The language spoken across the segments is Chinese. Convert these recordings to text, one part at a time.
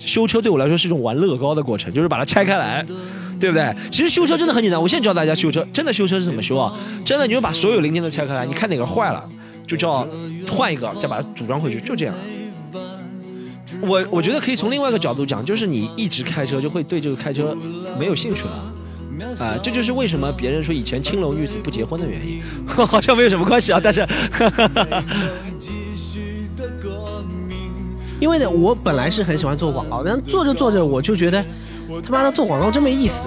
修车对我来说是一种玩乐高的过程，就是把它拆开来，对不对？其实修车真的很简单，我现在教大家修车，真的修车是怎么修啊？真的你就把所有零件都拆开来，你看哪个坏了，就叫换一个，再把它组装回去，就这样。我我觉得可以从另外一个角度讲，就是你一直开车就会对这个开车没有兴趣了。啊，这就是为什么别人说以前青楼女子不结婚的原因，好像没有什么关系啊。但是，因为呢，我本来是很喜欢做广告，但做着做着我就觉得，他妈的做广告真没意思。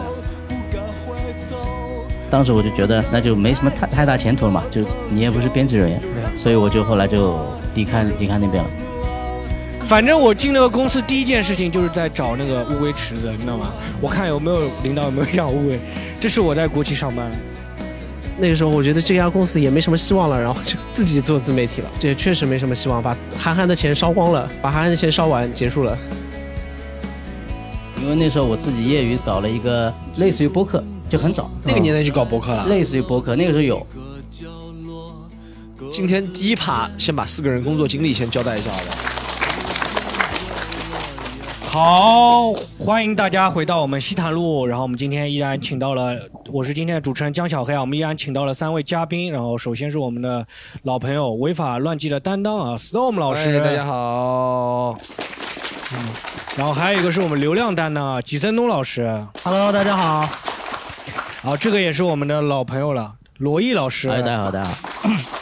当时我就觉得那就没什么太太大前途了嘛，就你也不是编制人员，所以我就后来就离开离开那边了。反正我进那个公司第一件事情就是在找那个乌龟池子，你知道吗？我看有没有领导有没有养乌龟。这是我在国企上班，那个时候我觉得这家公司也没什么希望了，然后就自己做自媒体了。这也确实没什么希望，把韩寒的钱烧光了，把韩寒的钱烧完结束了。因为那时候我自己业余搞了一个类似于播客，就很早那个年代就搞播客了，类似于播客，那个时候有。今天第一趴先把四个人工作经历先交代一下，好吧？好，欢迎大家回到我们西坦路。然后我们今天依然请到了，我是今天的主持人江小黑啊。我们依然请到了三位嘉宾。然后首先是我们的老朋友违法乱纪的担当啊，Storm 老师，大家好。嗯，然后还有一个是我们流量担当啊，吉森东老师，Hello，大家好。好，这个也是我们的老朋友了，罗毅老师，大家好，大家好。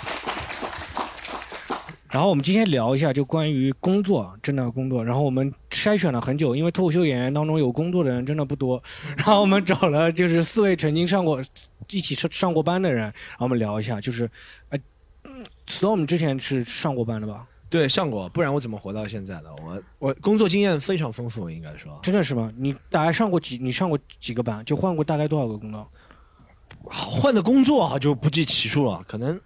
然后我们今天聊一下，就关于工作，真的工作。然后我们筛选了很久，因为脱口秀演员当中有工作的人真的不多。然后我们找了就是四位曾经上过、一起上上过班的人，然后我们聊一下，就是，呃，Storm 之前是上过班的吧？对，上过，不然我怎么活到现在的？我我工作经验非常丰富，应该说。真的是吗？你大概上过几？你上过几个班？就换过大概多少个工作？换的工作啊就不计其数了，可能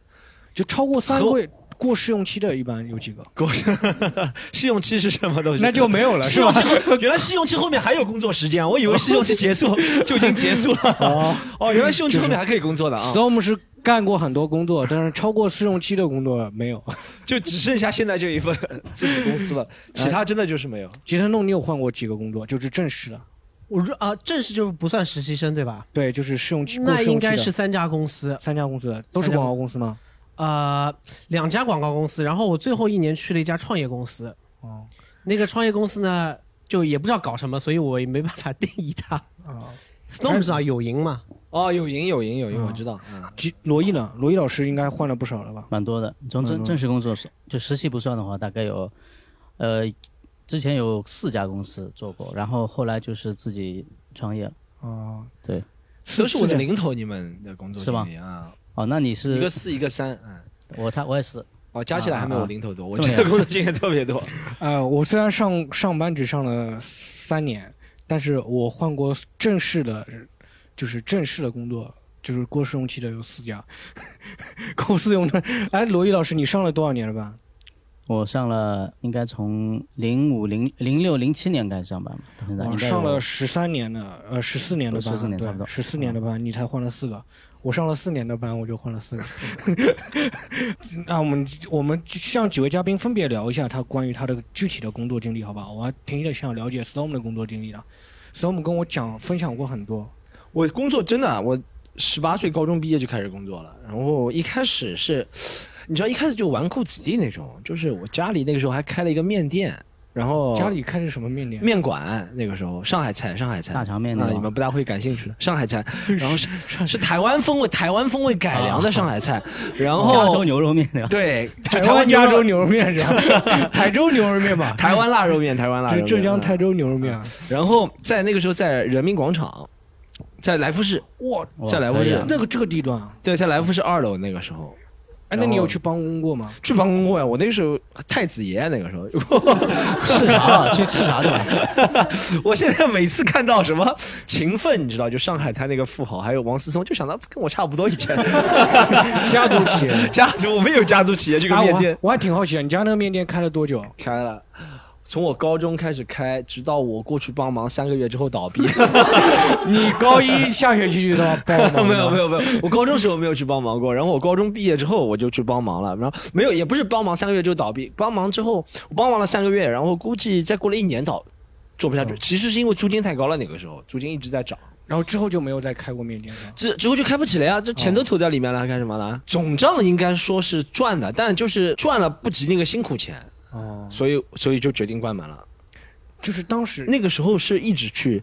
就超过三个。过试用期的一般有几个？过 试用期是什么东西？那就没有了。试用期 原来试用期后面还有工作时间，我以为试用期结束 就已经结束了。哦哦，原来试用期后面还可以工作的啊。Storm 是干过很多工作，但是超过试用期的工作没有，就只剩下现在这一份自己公司了，其他真的就是没有。吉成栋，你有换过几个工作？就是正式的。我说啊，正式就不算实习生对吧？对，就是试用期。那应该是三家公司，三家公司都是广告公司吗？呃，两家广告公司，然后我最后一年去了一家创业公司。哦，那个创业公司呢，就也不知道搞什么，所以我也没办法定义它。啊，Storm 上有赢嘛？哦，有赢有赢有赢，我知道。嗯，罗毅呢？罗毅老师应该换了不少了吧？蛮多的，从正正式工作就实习不算的话，大概有，呃，之前有四家公司做过，然后后来就是自己创业。哦，对，都是我的零头，你们的工作经历啊。哦，那你是一个四一个三，嗯，我差我也是，哦，加起来还没有零头多，我这个工作经验特别多。呃，我虽然上上班只上了三年，但是我换过正式的，就是正式的工作，就是过试用期的有四家，过试用期。哎，罗毅老师，你上了多少年了吧？我上了，应该从零五零零六零七年开始上班嘛，到现在上了十三年了，呃，十四年的班，十四年差不多，十四年的班，你才换了四个。我上了四年的班，我就换了四年。那我们我们向几位嘉宾分别聊一下他关于他的具体的工作经历，好吧？我还挺想了解 Storm 的工作经历的。Storm 跟我讲分享过很多。我工作真的，我十八岁高中毕业就开始工作了。然后一开始是，你知道，一开始就纨绔子弟那种，就是我家里那个时候还开了一个面店。然后家里开的什么面店？面馆那个时候，上海菜，上海菜，大肠面那，你们不大会感兴趣的上海菜。然后是是台湾风味，台湾风味改良的上海菜。然后加州牛肉面对，台湾加州牛肉面是吧？台州牛肉面吧？台湾腊肉面，台湾腊肉面，浙江台州牛肉面。然后在那个时候，在人民广场，在来福士，哇，在来福士那个这个地段，对，在来福士二楼那个时候。那你有去帮工过吗？去帮工过呀！我那时候太子爷那个时候 视察去视察的。我现在每次看到什么勤奋，你知道，就上海滩那个富豪，还有王思聪，就想到跟我差不多以前 家族企业，家族我们有家族企业这个面店。我还挺好奇，你家那个面店开了多久？开了。从我高中开始开，直到我过去帮忙三个月之后倒闭。你高一下学期就到 帮忙？没有没有没有，我高中时候没有去帮忙过。然后我高中毕业之后我就去帮忙了。然后没有，也不是帮忙三个月就倒闭。帮忙之后我帮忙了三个月，然后估计再过了一年倒，做不下去。其实是因为租金太高了，那个时候租金一直在涨。然后之后就没有再开过面店是吧？之之后就开不起来啊，这钱都投在里面了，干什么呢？总账应该说是赚的，但就是赚了不及那个辛苦钱，哦，所以所以就决定关门了。就是当时那个时候是一直去，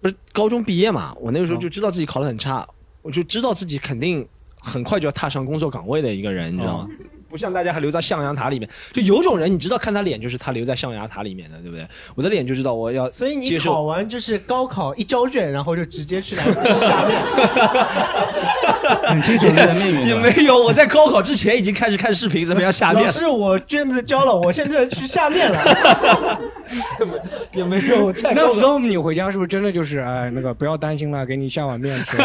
不是高中毕业嘛，我那个时候就知道自己考得很差，我就知道自己肯定很快就要踏上工作岗位的一个人，你知道吗？不像大家还留在象牙塔里面，就有种人你知道看他脸就是他留在象牙塔里面的，对不对？我的脸就知道我要所以你考完就是高考一交卷，然后就直接去来福士下面。很清楚在面也缘。没有，我在高考之前已经开始看视频怎么样下面老，师，我卷子交了，我现在去下面了。也没有在那高考 storm 你回家是不是真的就是哎那个不要担心了，给你下碗面吃？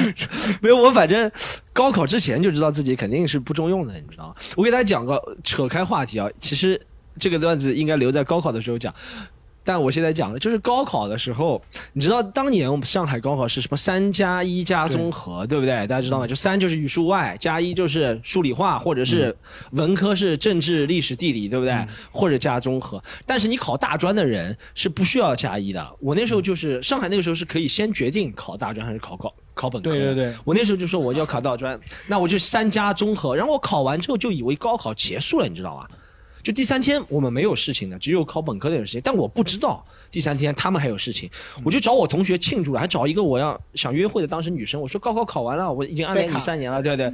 没有，我反正高考之前就知道自己肯定是不中用的，你知道吗？我给大家讲个扯开话题啊，其实这个段子应该留在高考的时候讲。但我现在讲的就是高考的时候，你知道当年我们上海高考是什么三加一加综合，对不对？大家知道吗？就三就是语数外，加一就是数理化，或者是文科是政治、历史、地理，对不对？或者加综合。但是你考大专的人是不需要加一的。我那时候就是上海那个时候是可以先决定考大专还是考高考本科。对对对，我那时候就说我要考大专，那我就三加综合，然后我考完之后就以为高考结束了，你知道吧？就第三天我们没有事情的，只有考本科的有事情，但我不知道第三天他们还有事情，我就找我同学庆祝了，还找一个我要想约会的当时女生，我说高考考完了，我已经暗恋你三年了，对不对？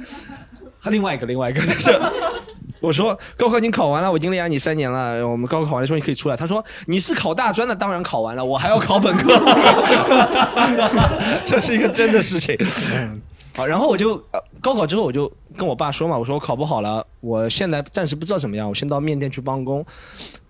还另外一个另外一个，但是 我说高考已经考完了，我已经恋爱你三年了，我们高考考完了说你可以出来，他说你是考大专的，当然考完了，我还要考本科，这是一个真的事情。好，然后我就、高考之后我就跟我爸说嘛，我说我考不好了，我现在暂时不知道怎么样，我先到面店去帮工。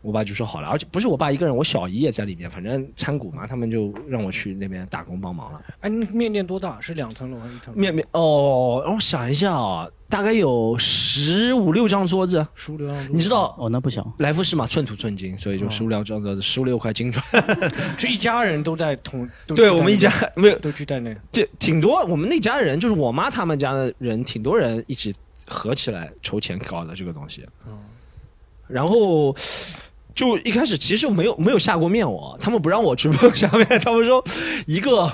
我爸就说好了，而且不是我爸一个人，我小姨也在里面，反正参股嘛，他们就让我去那边打工帮忙了。哎，那面店多大？是两层楼还是一层楼？面面哦，让我想一下啊，大概有十五六张桌子，十五六张桌，你知道哦，那不小。来福士嘛，寸土寸金，所以就十五六张桌子，十五六块金砖。这一家人都在同，都对我们一家没有都去在那。对，挺多。我们那家人就是我妈他们家的人，挺多人一起合起来筹钱搞的这个东西。嗯然后就一开始其实没有没有下过面我，他们不让我去下面，他们说一个。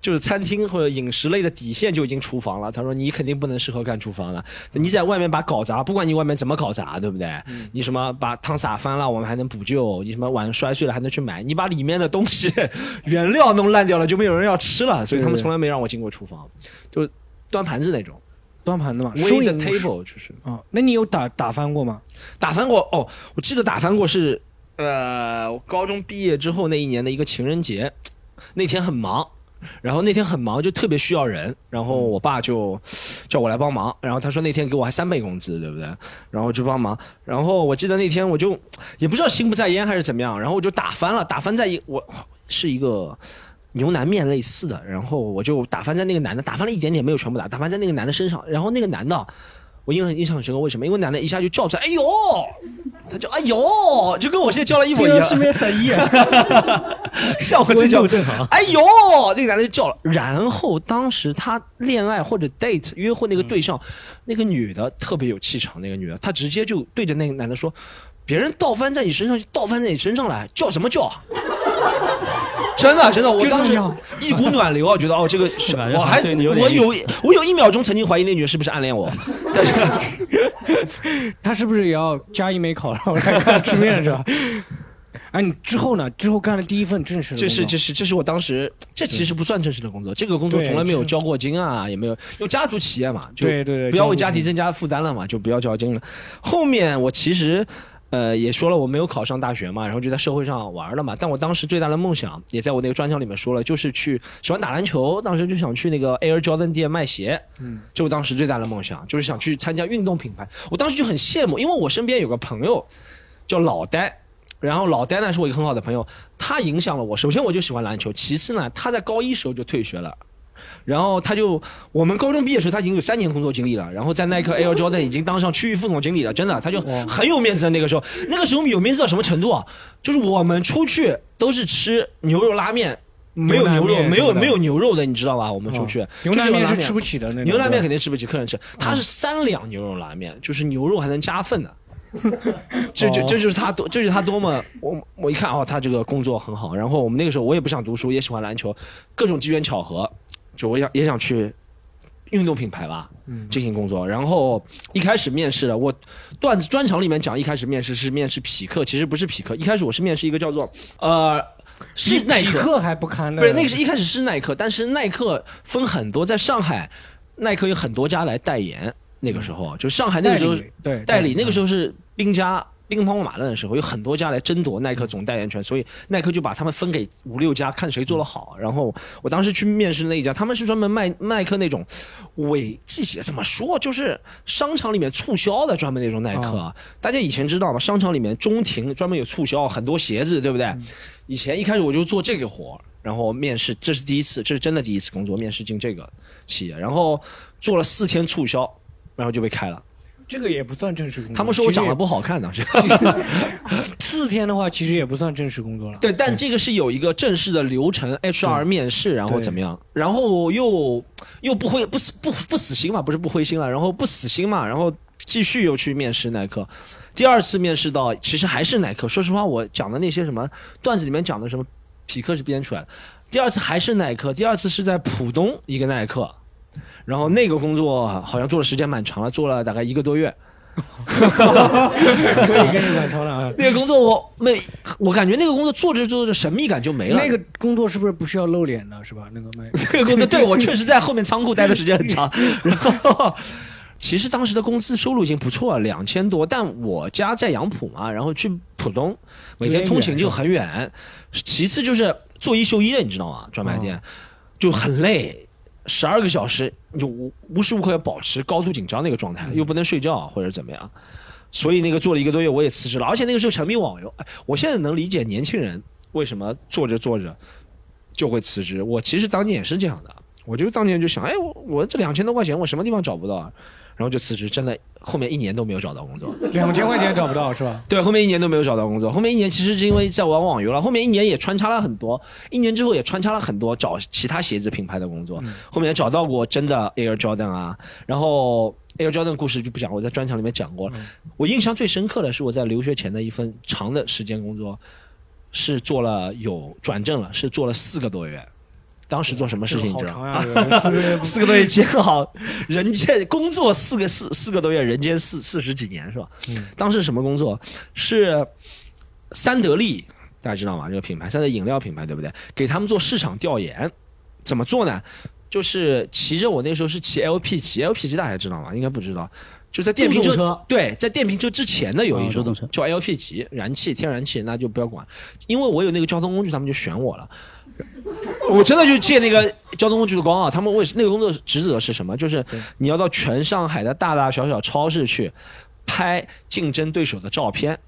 就是餐厅或者饮食类的底线就已经厨房了。他说你肯定不能适合干厨房了，你在外面把搞砸，不管你外面怎么搞砸，对不对？你什么把汤洒翻了，我们还能补救；你什么碗摔碎了还能去买。你把里面的东西原料弄烂掉了，就没有人要吃了。所以他们从来没让我进过厨房，就端盘子那种。端盘子嘛，收 the table 就是啊。那你有打打翻过吗？打翻过哦，我记得打翻过是呃，我高中毕业之后那一年的一个情人节，那天很忙。然后那天很忙，就特别需要人，然后我爸就叫我来帮忙，然后他说那天给我还三倍工资，对不对？然后就帮忙，然后我记得那天我就也不知道心不在焉还是怎么样，然后我就打翻了，打翻在一我是一个牛腩面类似的，然后我就打翻在那个男的，打翻了一点点，没有全部打，打翻在那个男的身上，然后那个男的。我印象印象很深刻，为什么？因为男的一下就叫出来，哎呦，他就哎呦，就跟我现在叫了一模一样，这个是没死一，像我自己叫正好哎呦，那个男的就叫了。然后当时他恋爱或者 date 约会那个对象，那个女的特别有气场，那个女的她直接就对着那个男的说：“别人倒翻在你身上就倒翻在你身上来，叫什么叫啊？”真的真的，我当时一股暖流啊，觉得哦，这个 是我还有我有我有一秒钟曾经怀疑那女的是不是暗恋我，但 是他是不是也要加一枚考，然后来看吃面是吧？哎，你之后呢？之后干了第一份正式的这工作，是这是这是我当时，这其实不算正式的工作，这个工作从来没有交过金啊，也没有，因为家族企业嘛，就对对对，不要为家家庭增加负担了嘛，就不要交金了。后面我其实。呃，也说了我没有考上大学嘛，然后就在社会上玩了嘛。但我当时最大的梦想，也在我那个专场里面说了，就是去喜欢打篮球，当时就想去那个 Air Jordan 店卖鞋，嗯，这我当时最大的梦想，就是想去参加运动品牌。我当时就很羡慕，因为我身边有个朋友叫老呆，然后老呆呢是我一个很好的朋友，他影响了我。首先我就喜欢篮球，其次呢他在高一时候就退学了。然后他就，我们高中毕业时候，他已经有三年工作经历了。然后在耐克 Air Jordan 已经当上区域副总经理了，真的，他就很有面子的。那个时候，那个时候有面子到什么程度啊？就是我们出去都是吃牛肉拉面，没有牛肉，没有没有牛肉的，你知道吧？我们出去、牛就是有拉腩面是吃不起的。牛腩面肯定吃不起，客人吃。它是三两牛肉拉面，就是牛肉还能加份的。这这哦这就是他多，这就是他多么我我一看哦，他这个工作很好。然后我们那个时候我也不想读书，也喜欢篮球，各种机缘巧合，就我想也想去运动品牌吧嗯进行工作。然后一开始面试的，我段子专场里面讲，一开始面试是面试匹克，其实不是匹克，一开始我是面试一个叫做呃是耐克。克还不堪呢，不是那个是一开始是耐克，但是耐克分很多，在上海，耐克有很多家来代言。那个时候，就上海那个时候对代理，那个时候候是兵家兵荒马乱的时候，有很多家来争夺耐克总代言权，所以耐克就把他们分给五六家，看谁做的好。然后我当时去面试那一家，他们是专门卖耐克那种伪季鞋，怎么说，就是商场里面促销的专门那种耐克。啊。大家以前知道吗？商场里面中庭专门有促销，很多鞋子，对不对？以前一开始我就做这个活儿，然后面试，这是第一次，这是真的第一次工作，面试进这个企业，然后做了四天促销，然后就被开了。这个也不算正式工作。他们说我长得不好看当时。也 四天的话，其实也不算正式工作了。对，但这个是有一个正式的流程，HR 面试，然后怎么样？然后又又不灰不死不不死心嘛，不是不灰心了，然后不死心嘛，然后继续又去面试耐克。第二次面试到，其实还是耐克。说实话，我讲的那些什么段子里面讲的什么匹克是编出来的。第二次还是耐克，第二次是在浦东一个耐克，然后那个工作好像做的时间蛮长了，做了大概一个多月。那个工作我没，我感觉那个工作做着做着神秘感就没了。那个工作是不是不需要露脸的，是吧？那个卖 那个工作，对我确实在后面仓库待的时间很长。然后，其实当时的工资收入已经不错了，两千多。但我家在杨浦嘛，然后去浦东，每天通勤就很远。其次就是做一休一的，你知道吗？专卖店、就很累，十二个小时，你就无无时无刻要保持高度紧张的一个状态，又不能睡觉或者怎么样。所以那个做了一个多月，我也辞职了。而且那个时候沉迷网游，哎，我现在能理解年轻人为什么做着做着就会辞职。我其实当年也是这样的，我就当年就想，哎，我我这两千多块钱，我什么地方找不到啊？然后就辞职，真的后面一年都没有找到工作。两千块钱找不到是吧？对，后面一年都没有找到工作。后面一年其实是因为在玩网游了，后面一年也穿插了很多，一年之后也穿插了很多找其他鞋子品牌的工作。后面也找到过真的 Air Jordan 啊，然后 Air Jordan 故事就不讲，我在专场里面讲过了。我印象最深刻的是我在留学前的一份长的时间工作，是做了有转正了，是做了四个多月。当时做什么事情你知道吗？四个多月煎熬，人间工作四个四四个多月，人间四四十几年是吧？嗯当时什么工作？是三得利，大家知道吗？这个品牌，三得饮料品牌，对不对？给他们做市场调研，怎么做呢？就是骑着我那时候是骑 LP 骑，LP 级大家知道吗？应该不知道。就在电瓶车车对，在电瓶车之前的有一种哦叫 LP 级，燃气天然气，那就不要管，因为我有那个交通工具，他们就选我了。我真的就借那个交通工具的光啊！他们为那个工作职责是什么？就是你要到全上海的大大小小超市去拍竞争对手的照片，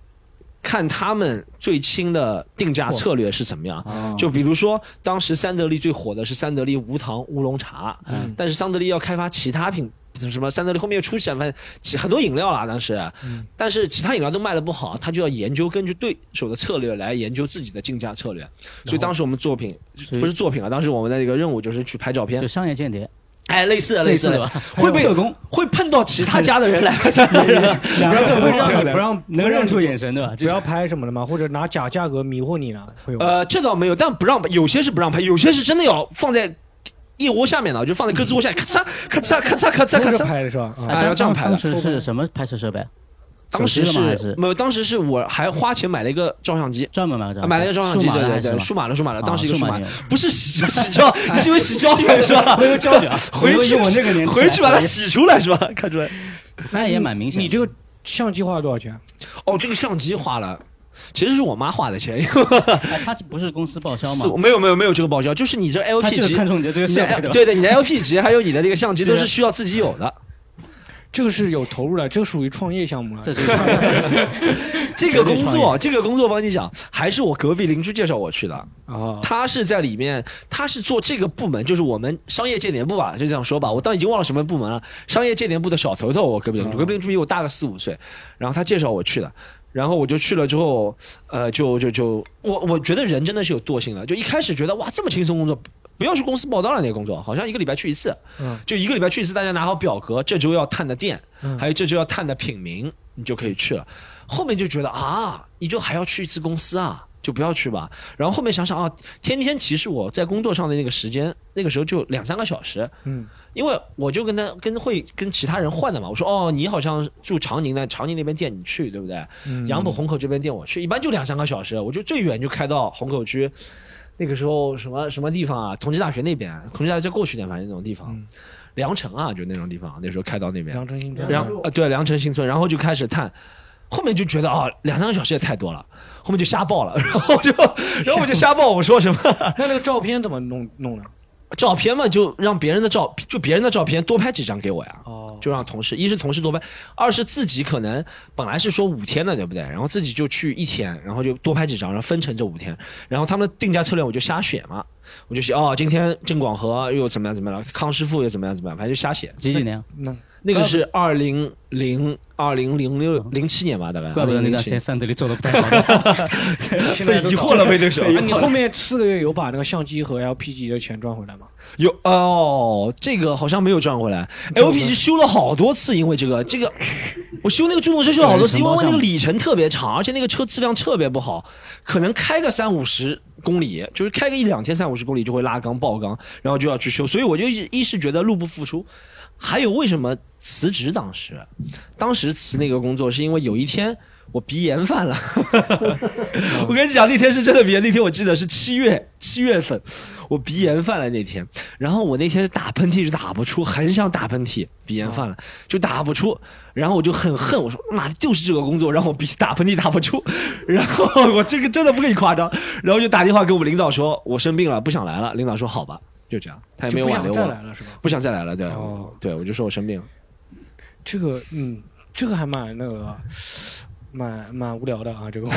看他们最新的定价策略是怎么样。哦就比如说，当时三得利最火的是三得利无糖乌龙茶，嗯但是三得利要开发其他品。什么三得利后面又出现，反正其很多饮料啦，当时，但是其他饮料都卖的不好，他就要研究根据对手的策略来研究自己的竞价策略。所以当时我们作品不是作品啊，当时我们的一个任务就是去拍照片就，商业间谍，哎，类似的类似的会被工会碰到其他家的人来，不让不让不让能认出眼神对吧？不要拍什么的吗？或者拿假价格迷惑你呢？呃，这倒没有，但不让拍，有些是不让拍，有些是真的要放在腋窝下面的，就放在胳肢窝下，咔嚓咔嚓咔嚓咔嚓咔嚓。拍的是吧？啊哎要这样拍的当时是什么拍摄设备？当时是是没有，当时是我还花钱买了一个照相机。专门买个买了一个照相机，对对对，数码的数码的，当时一个数码不是洗洗胶，你是因为洗胶水是吧？那个胶卷，回去我那个年代回去把它洗出来是吧？看出来。那也蛮明显。你这个相机花了多少钱？哦，这个相机花了，其实是我妈花的钱，因 为，他不是公司报销吗？没有没有没有这个报销，就是你这他 LP 级看，中你的这个你的设备对吧？对对，你的 LP 级还有你的这个相机都是需要自己有的。这个是有投入的，这个属于创业项目了。这个工作，这个工作帮你讲，还是我隔壁邻居介绍我去的。啊，他是在里面，他是做这个部门，就是我们商业间谍部吧，就这样说吧。我当已经忘了什么部门了，商业间谍部的小头头，我隔壁邻居，嗯隔壁邻居比我大个四五岁，然后他介绍我去的。然后我就去了之后，呃，就就就我我觉得人真的是有惰性的，就一开始觉得哇这么轻松工作，不要去公司报道了那个工作，好像一个礼拜去一次，嗯。就一个礼拜去一次，大家拿好表格，这周要探的店，嗯。还有这周要探的品名，你就可以去了。后面就觉得啊，你就还要去一次公司啊，就不要去吧。然后后面想想啊，天天其实我在工作上的那个时间，那个时候就两三个小时，嗯，因为我就跟他跟会跟其他人换的嘛。我说哦，你好像住长宁的，长宁那边店你去，对不对？嗯杨浦虹口这边店我去，一般就两三个小时，我就最远就开到虹口区。那个时候什么什么地方啊？同济大学那边，同济大学再过去点，反正那种地方，嗯良城啊，就那种地方。那时候开到那边，良辰新村，然后呃对良辰新村，然后就开始探，后面就觉得啊两三个小时也太多了，后面就瞎报了，然后就然后我就瞎报，我说什么 那那个照片怎么弄弄的？照片嘛，就让别人的照就别人的照片多拍几张给我呀。哦，就让同事，一是同事多拍，二是自己可能本来是说五天的，对不对？然后自己就去一天，然后就多拍几张，然后分成这五天。然后他们的定价策略我就瞎选嘛，我就写哦，今天郑广和又怎么样怎么样了，康师傅又怎么样怎么样，反正就瞎写。几几年？那那个是二零零二零零六零七年吧，大概。怪不得那段时间三得利做的不太好。被疑惑了被这个时候哎你后面四个月有把那个相机和 LPG 的钱赚回来吗？有哦，这个好像没有赚回来。LPG 修了好多次，因为这个这个，我修那个助动车修了好多次，因为那个里程特别长，而且那个车质量特别不好，可能开个三五十公里，就是开个一两天三五十公里就会拉缸爆缸，然后就要去修，所以我就一一是觉得入不敷出。还有为什么辞职？当时，当时辞那个工作是因为有一天我鼻炎犯了。我跟你讲，那天是真的鼻炎，那天我记得是七月七月份，我鼻炎犯了那天。然后我那天是打喷嚏就打不出，很想打喷嚏，鼻炎犯了就打不出。然后我就很恨，我说妈的，就是这个工作让我鼻打喷嚏打不出。然后我这个真的不跟你夸张，然后就打电话给我们领导说，我生病了，不想来了。领导说好吧，就这样，他也没有挽留我想再来，了是吧？不想再来了。对，哦对我就说我生病了。这个嗯，这个还蛮那个，蛮蛮无聊的啊，这个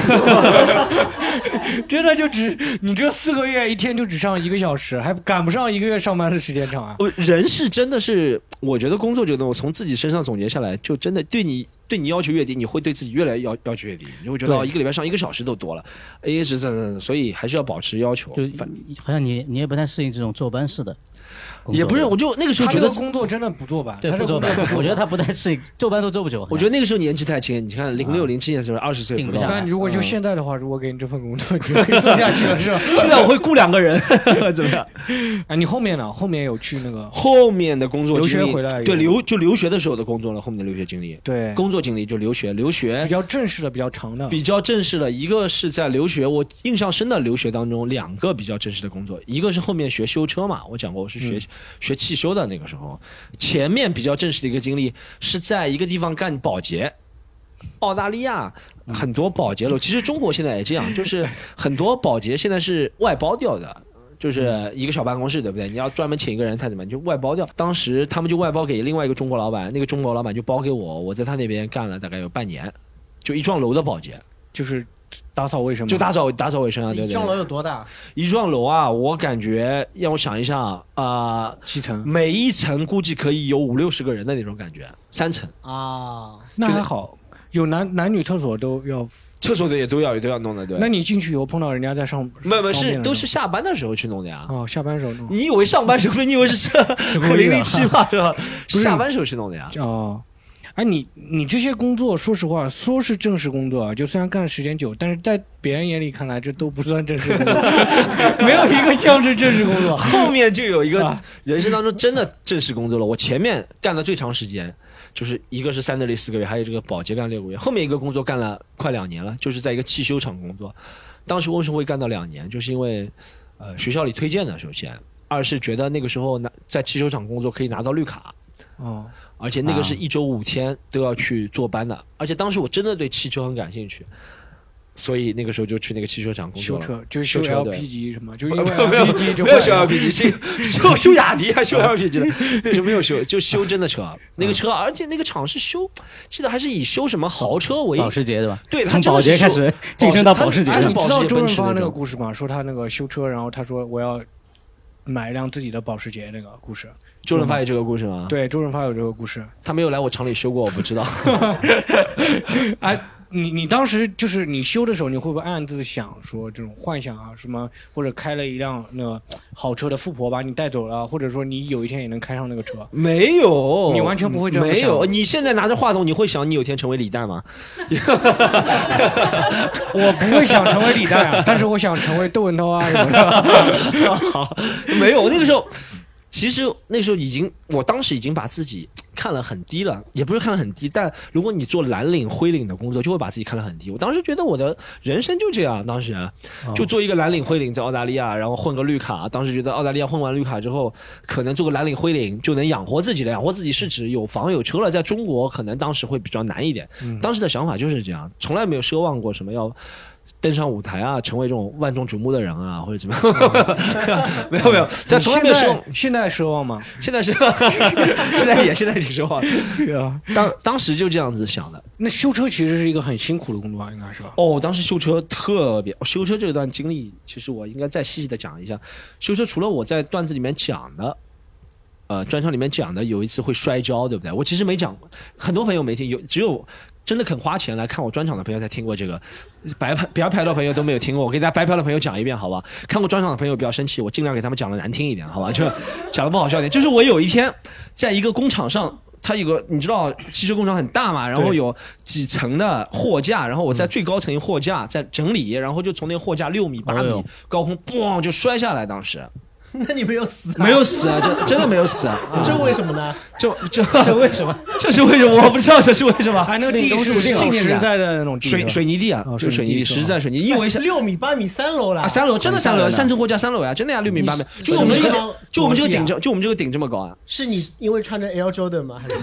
真的就只你这四个月一天就只上一个小时，还赶不上一个月上班的时间长啊。我人是真的是，我觉得工作这个东西，从自己身上总结下来，就真的对你对你要求越低，你会对自己越来越要要求越低，你会觉得一个礼拜上一个小时都多了，哎是这这，所以还是要保持要求。就反好像你你也不太适应这种坐班式的也不是，我就那个时候觉得工作真的不做吧？对不坐班个工作，我觉得他不太适应，坐班都坐不久。我觉得那个时候年纪太轻，你看零六零七年的时候二十岁不到定不下，来那你如果就现在的话，如果给你这份工作，你就可以做下去了，是吧？现在我会雇两个人，怎么样？啊，你后面呢？后面有去那个后面的工作留经历学回来对留就留学的时候的工作了，后面的留学经历，对工作经历就留学，留学比较正式的、比较长的，比较正式的，一个是在留学，我印象深的留学当中，两个比较正式的工作，一个是后面学修车嘛，我讲过我是学、嗯学汽修的那个时候，前面比较正式的一个经历是在一个地方干保洁。澳大利亚很多保洁楼，其实中国现在也这样，就是很多保洁现在是外包掉的，就是一个小办公室，对不对？你要专门请一个人，他怎么样就外包掉。当时他们就外包给另外一个中国老板，那个中国老板就包给我，我在他那边干了大概有半年，就一幢楼的保洁。就是打扫卫生吗，就打扫打扫卫生啊，对对一幢楼。有多大？一幢楼啊，我感觉让我想一下啊、七层，每一层估计可以有五六十个人的那种感觉，三层，啊，那还好，有男男女厕所都要。厕所的也都要也都要弄的，对。那你进去以后碰到人家在上，没有没有是都是下班的时候去弄的呀。哦，下班时候弄。你以为上班时候？你以为是 零零 七嘛，是吧？下班时候去弄的呀。哦，哎，你你这些工作，说实话，说是正式工作啊，就虽然干的时间久，但是在别人眼里看来，这都不算正式工作，没有一个像是正式工作。后面就有一个啊人生当中真的正式工作了。我前面干的最长时间，就是一个是三德利四个月，还有这个保洁干六个月。后面一个工作干了快两年了，就是在一个汽修厂工作。当时为什么会干到两年？就是因为呃学校里推荐的，首先，二是觉得那个时候拿在汽修厂工作可以拿到绿卡。哦，而且那个是一周五天都要去坐班的，而且当时我真的对汽车很感兴趣，所以那个时候就去那个汽车厂工作了。修车就是修 LPG 什么，就因为没有没有 LPG 就没有修 LPG，修修修雅迪还修 LPG 的，那时候没有修，就修真的车。那个车，而且那个厂是修，记得还是以修什么豪车为保时捷对吧？对，从保真的是修洁开始晋升到保时捷他是但是你知道保时捷奔周润发那个故事吗？说他那个修车，然后他说我要买一辆自己的保时捷那个故事。周润发有这个故事吗？，对，周润发有这个故事。他没有来我厂里修过，我不知道。哎，你你当时就是你修的时候，你会不会暗自想说这种幻想啊，什么或者开了一辆那个好车的富婆把你带走了，或者说你有一天也能开上那个车？没有，你完全不会这样没有，你现在拿着话筒，你会想你有一天成为李诞吗？我不会想成为李诞啊，但是我想成为窦文涛啊什么的。好，没有，那个时候。其实那时候已经，我当时已经把自己看了很低了，也不是看了很低，但如果你做蓝领、灰领的工作，就会把自己看得很低。我当时觉得我的人生就这样，当时就做一个蓝领、灰领，在澳大利亚，然后混个绿卡。当时觉得澳大利亚混完绿卡之后，可能做个蓝领、灰领就能养活自己了。养活自己是指有房有车了，在中国可能当时会比较难一点。当时的想法就是这样，从来没有奢望过什么要。登上舞台啊，成为这种万众瞩目的人啊，或者怎么样？没有 没有，但从来没有奢望。现在奢望吗？现在是，现在也现在挺奢望。对啊，当当时就这样子想的。那修车其实是一个很辛苦的工作啊，应该是吧？哦，当时修车特别，修车这段经历，其实我应该再细细的讲一下。修车除了我在段子里面讲的，呃，专场里面讲的，有一次会摔跤，对不对？我其实没讲过，很多朋友没听，有只有。真的肯花钱来看我专场的朋友才听过这个，白拍白嫖的朋友都没有听过。我给大家白嫖的朋友讲一遍，好吧？看过专场的朋友不要生气，我尽量给他们讲的难听一点，好吧？就 讲的不好笑点。就是我有一天在一个工厂上，它有个你知道汽车工厂很大嘛，然后有几层的货架，然后我在最高层货架在整理，然后就从那货架六米八米高空，嘣就摔下来，当时。那你没有死？没有死啊，这真的没有死啊！这为什么呢？就就 这为什么？这是为什么？我不知道这是为什么。还那个地是实在的那种水水泥地啊，就水泥地，实在水泥。因为是六米八米三楼了啊，三楼真的三楼，三层货架三楼呀，真的呀，六米八米。就我们这个，就我们这个顶这，就我们这个顶这么高啊。是你因为穿着 Air Jordan 吗？还是？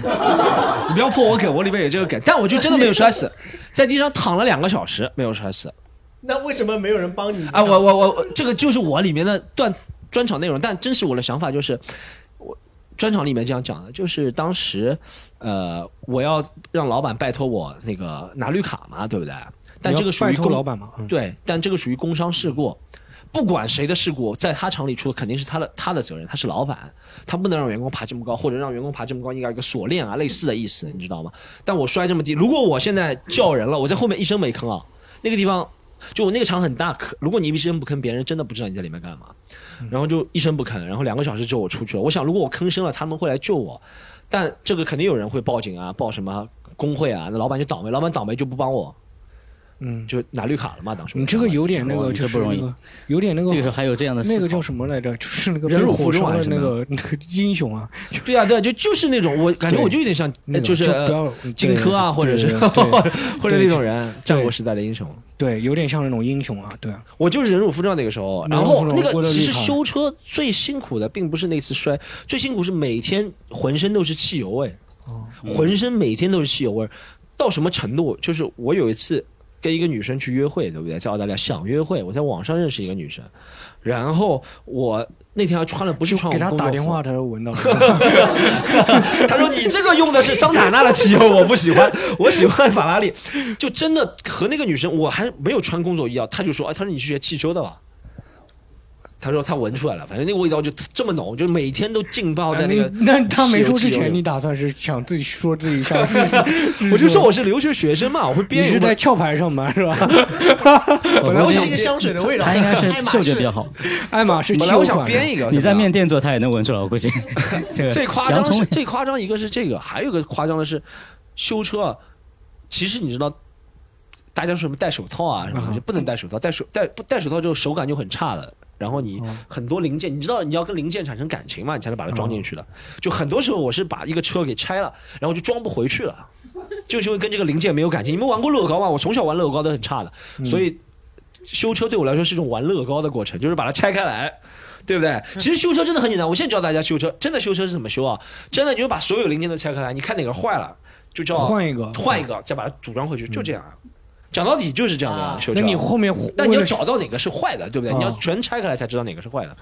你不要破我梗，我里面有这个梗，但我就真的没有摔死，在地上躺了两个小时没有摔死。那为什么没有人帮你啊？我我我，这个就是我里面的段。专场内容，但真实我的想法就是，我专场里面这样讲的，就是当时，呃，我要让老板拜托我那个拿绿卡嘛，对不对？但这个属于工老板嘛，对，但这个属于工伤事故，不管谁的事故，在他厂里出，肯定是他的他的责任，他是老板，他不能让员工爬这么高，或者让员工爬这么高，应该有个锁链啊，类似的意思，你知道吗？但我摔这么低，如果我现在叫人了，我在后面一声没吭啊，那个地方。就我那个场很大，可如果你一声不吭，别人真的不知道你在里面干嘛。然后就一声不吭，然后两个小时之后我出去了。我想，如果我吭声了，他们会来救我。但这个肯定有人会报警啊，报什么工会啊？那老板就倒霉，老板倒霉就不帮我。嗯，就拿绿卡了嘛，当时。你这个有点那个，就不容易，有点那个。这个还有这样的。那个叫什么来着？就是那个忍辱负重的那个那个英雄啊。对啊，对啊，就就是那种，我感觉我就有点像，就是荆轲啊，或者是 或者那种人，战国时代的英雄。对，有点像那种英雄啊。对啊，我就是忍辱负重那个时候。然后那个其实修车最辛苦的，并不是那次摔，最辛苦是每天浑身都是汽油味。哦。浑身每天都是汽油味，到什么程度？就是我有一次。跟一个女生去约会，对不对？在澳大利亚想约会，我在网上认识一个女生，然后我那天还穿了不是穿给她打电话，她说闻到，他说你这个用的是桑塔纳的汽油，我不喜欢，我喜欢法拉利。就真的和那个女生，我还没有穿工作衣啊，他就说，哎，他说你是学汽车的吧？他说他闻出来了，反正那个味道就这么浓，就每天都劲爆在那个。那他没说之前，你打算是想自己说自己像是？我就说我是留学学生嘛，我会编。你是在壳牌上班是吧？本来我想一个香水的味道，他应该是嗅觉比较好。爱马仕。本来我想编一个，你在面店做，他也能闻出来，我估计。最夸张是最夸张一个是这个，还有个夸张的是修车，其实你知道，大家说什么戴手套啊什么就，不能戴手套，戴手戴不戴手套之后手感就很差的。然后你很多零件，你知道你要跟零件产生感情嘛，你才能把它装进去的。就很多时候我是把一个车给拆了，然后就装不回去了，就是因为跟这个零件没有感情。你们玩过乐高吗？我从小玩乐高都很差的，所以修车对我来说是一种玩乐高的过程，就是把它拆开来，对不对？其实修车真的很简单，我现在教大家修车，真的修车是怎么修啊？真的你就把所有零件都拆开来，你看哪个坏了，就叫换一个，换一个，再把它组装回去，就这样。讲到底就是这样的修车。那你后面，但你要找到哪个是坏的，对不对？你要全拆开来才知道哪个是坏的。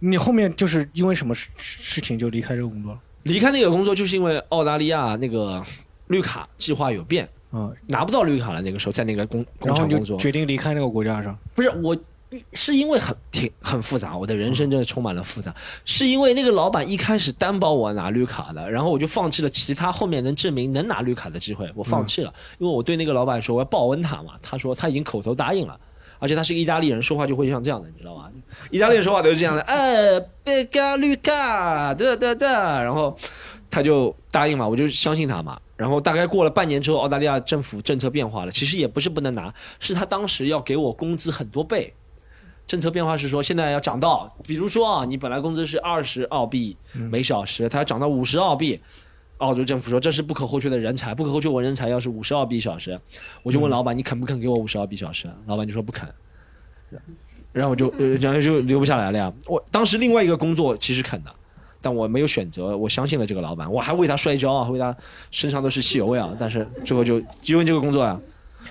你后面就是因为什么事事情就离开这个工作了？离开那个工作就是因为澳大利亚那个绿卡计划有变，拿不到绿卡了。那个时候在那个工工厂工作，决定离开那个国家是吧？不是我。是因为很挺很复杂，我的人生真的充满了复杂。是因为那个老板一开始担保我拿绿卡的，然后我就放弃了其他后面能证明能拿绿卡的机会，我放弃了，因为我对那个老板说我要报恩他嘛，他说他已经口头答应了。而且他是个意大利人，说话就会像这样的，你知道吗？意大利人说话都是这样的，呃，贝加绿卡，哒哒哒，然后他就答应嘛，我就相信他嘛。然后大概过了半年之后，澳大利亚政府政策变化了，其实也不是不能拿，是他当时要给我工资很多倍。政策变化是说，现在要涨到，比如说啊，你本来工资是二十澳币每小时，它要涨到五十澳币。澳洲政府说这是不可或缺的人才，不可或缺我人才要是五十澳币小时，我就问老板你肯不肯给我五十澳币小时？老板就说不肯，然后我就呃然后就留不下来了呀。我当时另外一个工作其实肯的，但我没有选择，我相信了这个老板，我还为他摔跤啊，为他身上都是汽油味啊，但是最后就因为这个工作呀，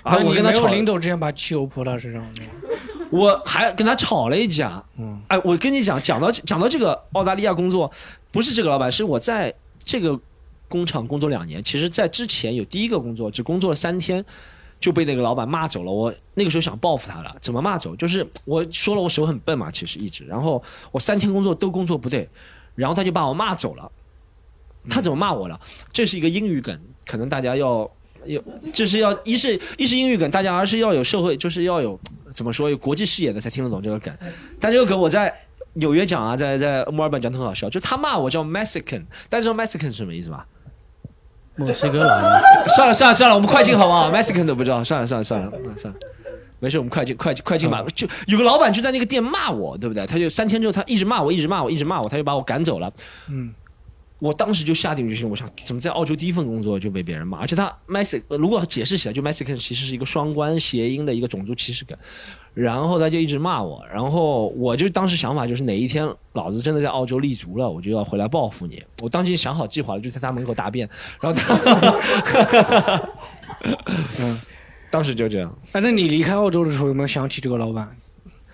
啊我跟他吵，领导之前把汽油泼到身上，我还跟他吵了一架。嗯，哎，我跟你讲，讲到讲到这个澳大利亚工作，不是这个老板，是我在这个。工厂工作两年，其实，在之前有第一个工作，只工作了三天，就被那个老板骂走了。我那个时候想报复他了，怎么骂走？就是我说了，我手很笨嘛，其实一直。然后我三天工作都工作不对，然后他就把我骂走了。他怎么骂我了？这是一个英语梗，可能大家要有，就是要一是一是英语梗，大家而是要有社会，就是要有怎么说有国际视野的才听得懂这个梗。但这个梗我在纽约讲啊，在在墨尔本讲的很好笑，就他骂我叫 Mexican，大家知道 Mexican 是什么意思吗？墨西哥佬，算了算了算了，我们快进好不好？Mexican 都不知道，算了算了算了算了，没事，我们快进快进快进吧。就有个老板就在那个店骂我，对不对？他就三天之后，他一直骂我，一直骂我，一直骂我，他就把我赶走了。嗯，我当时就下定决心，我想怎么在澳洲第一份工作就被别人骂？而且他 Mexican 如果解释起来，就 Mexican 其实是一个双关谐音的一个种族歧视梗。然后他就一直骂我，然后我就当时想法就是哪一天老子真的在澳洲立足了，我就要回来报复你。我当时想好计划了，就在他门口大便，然后他，嗯，当时就这样。反正你离开澳洲的时候有没有想起这个老板？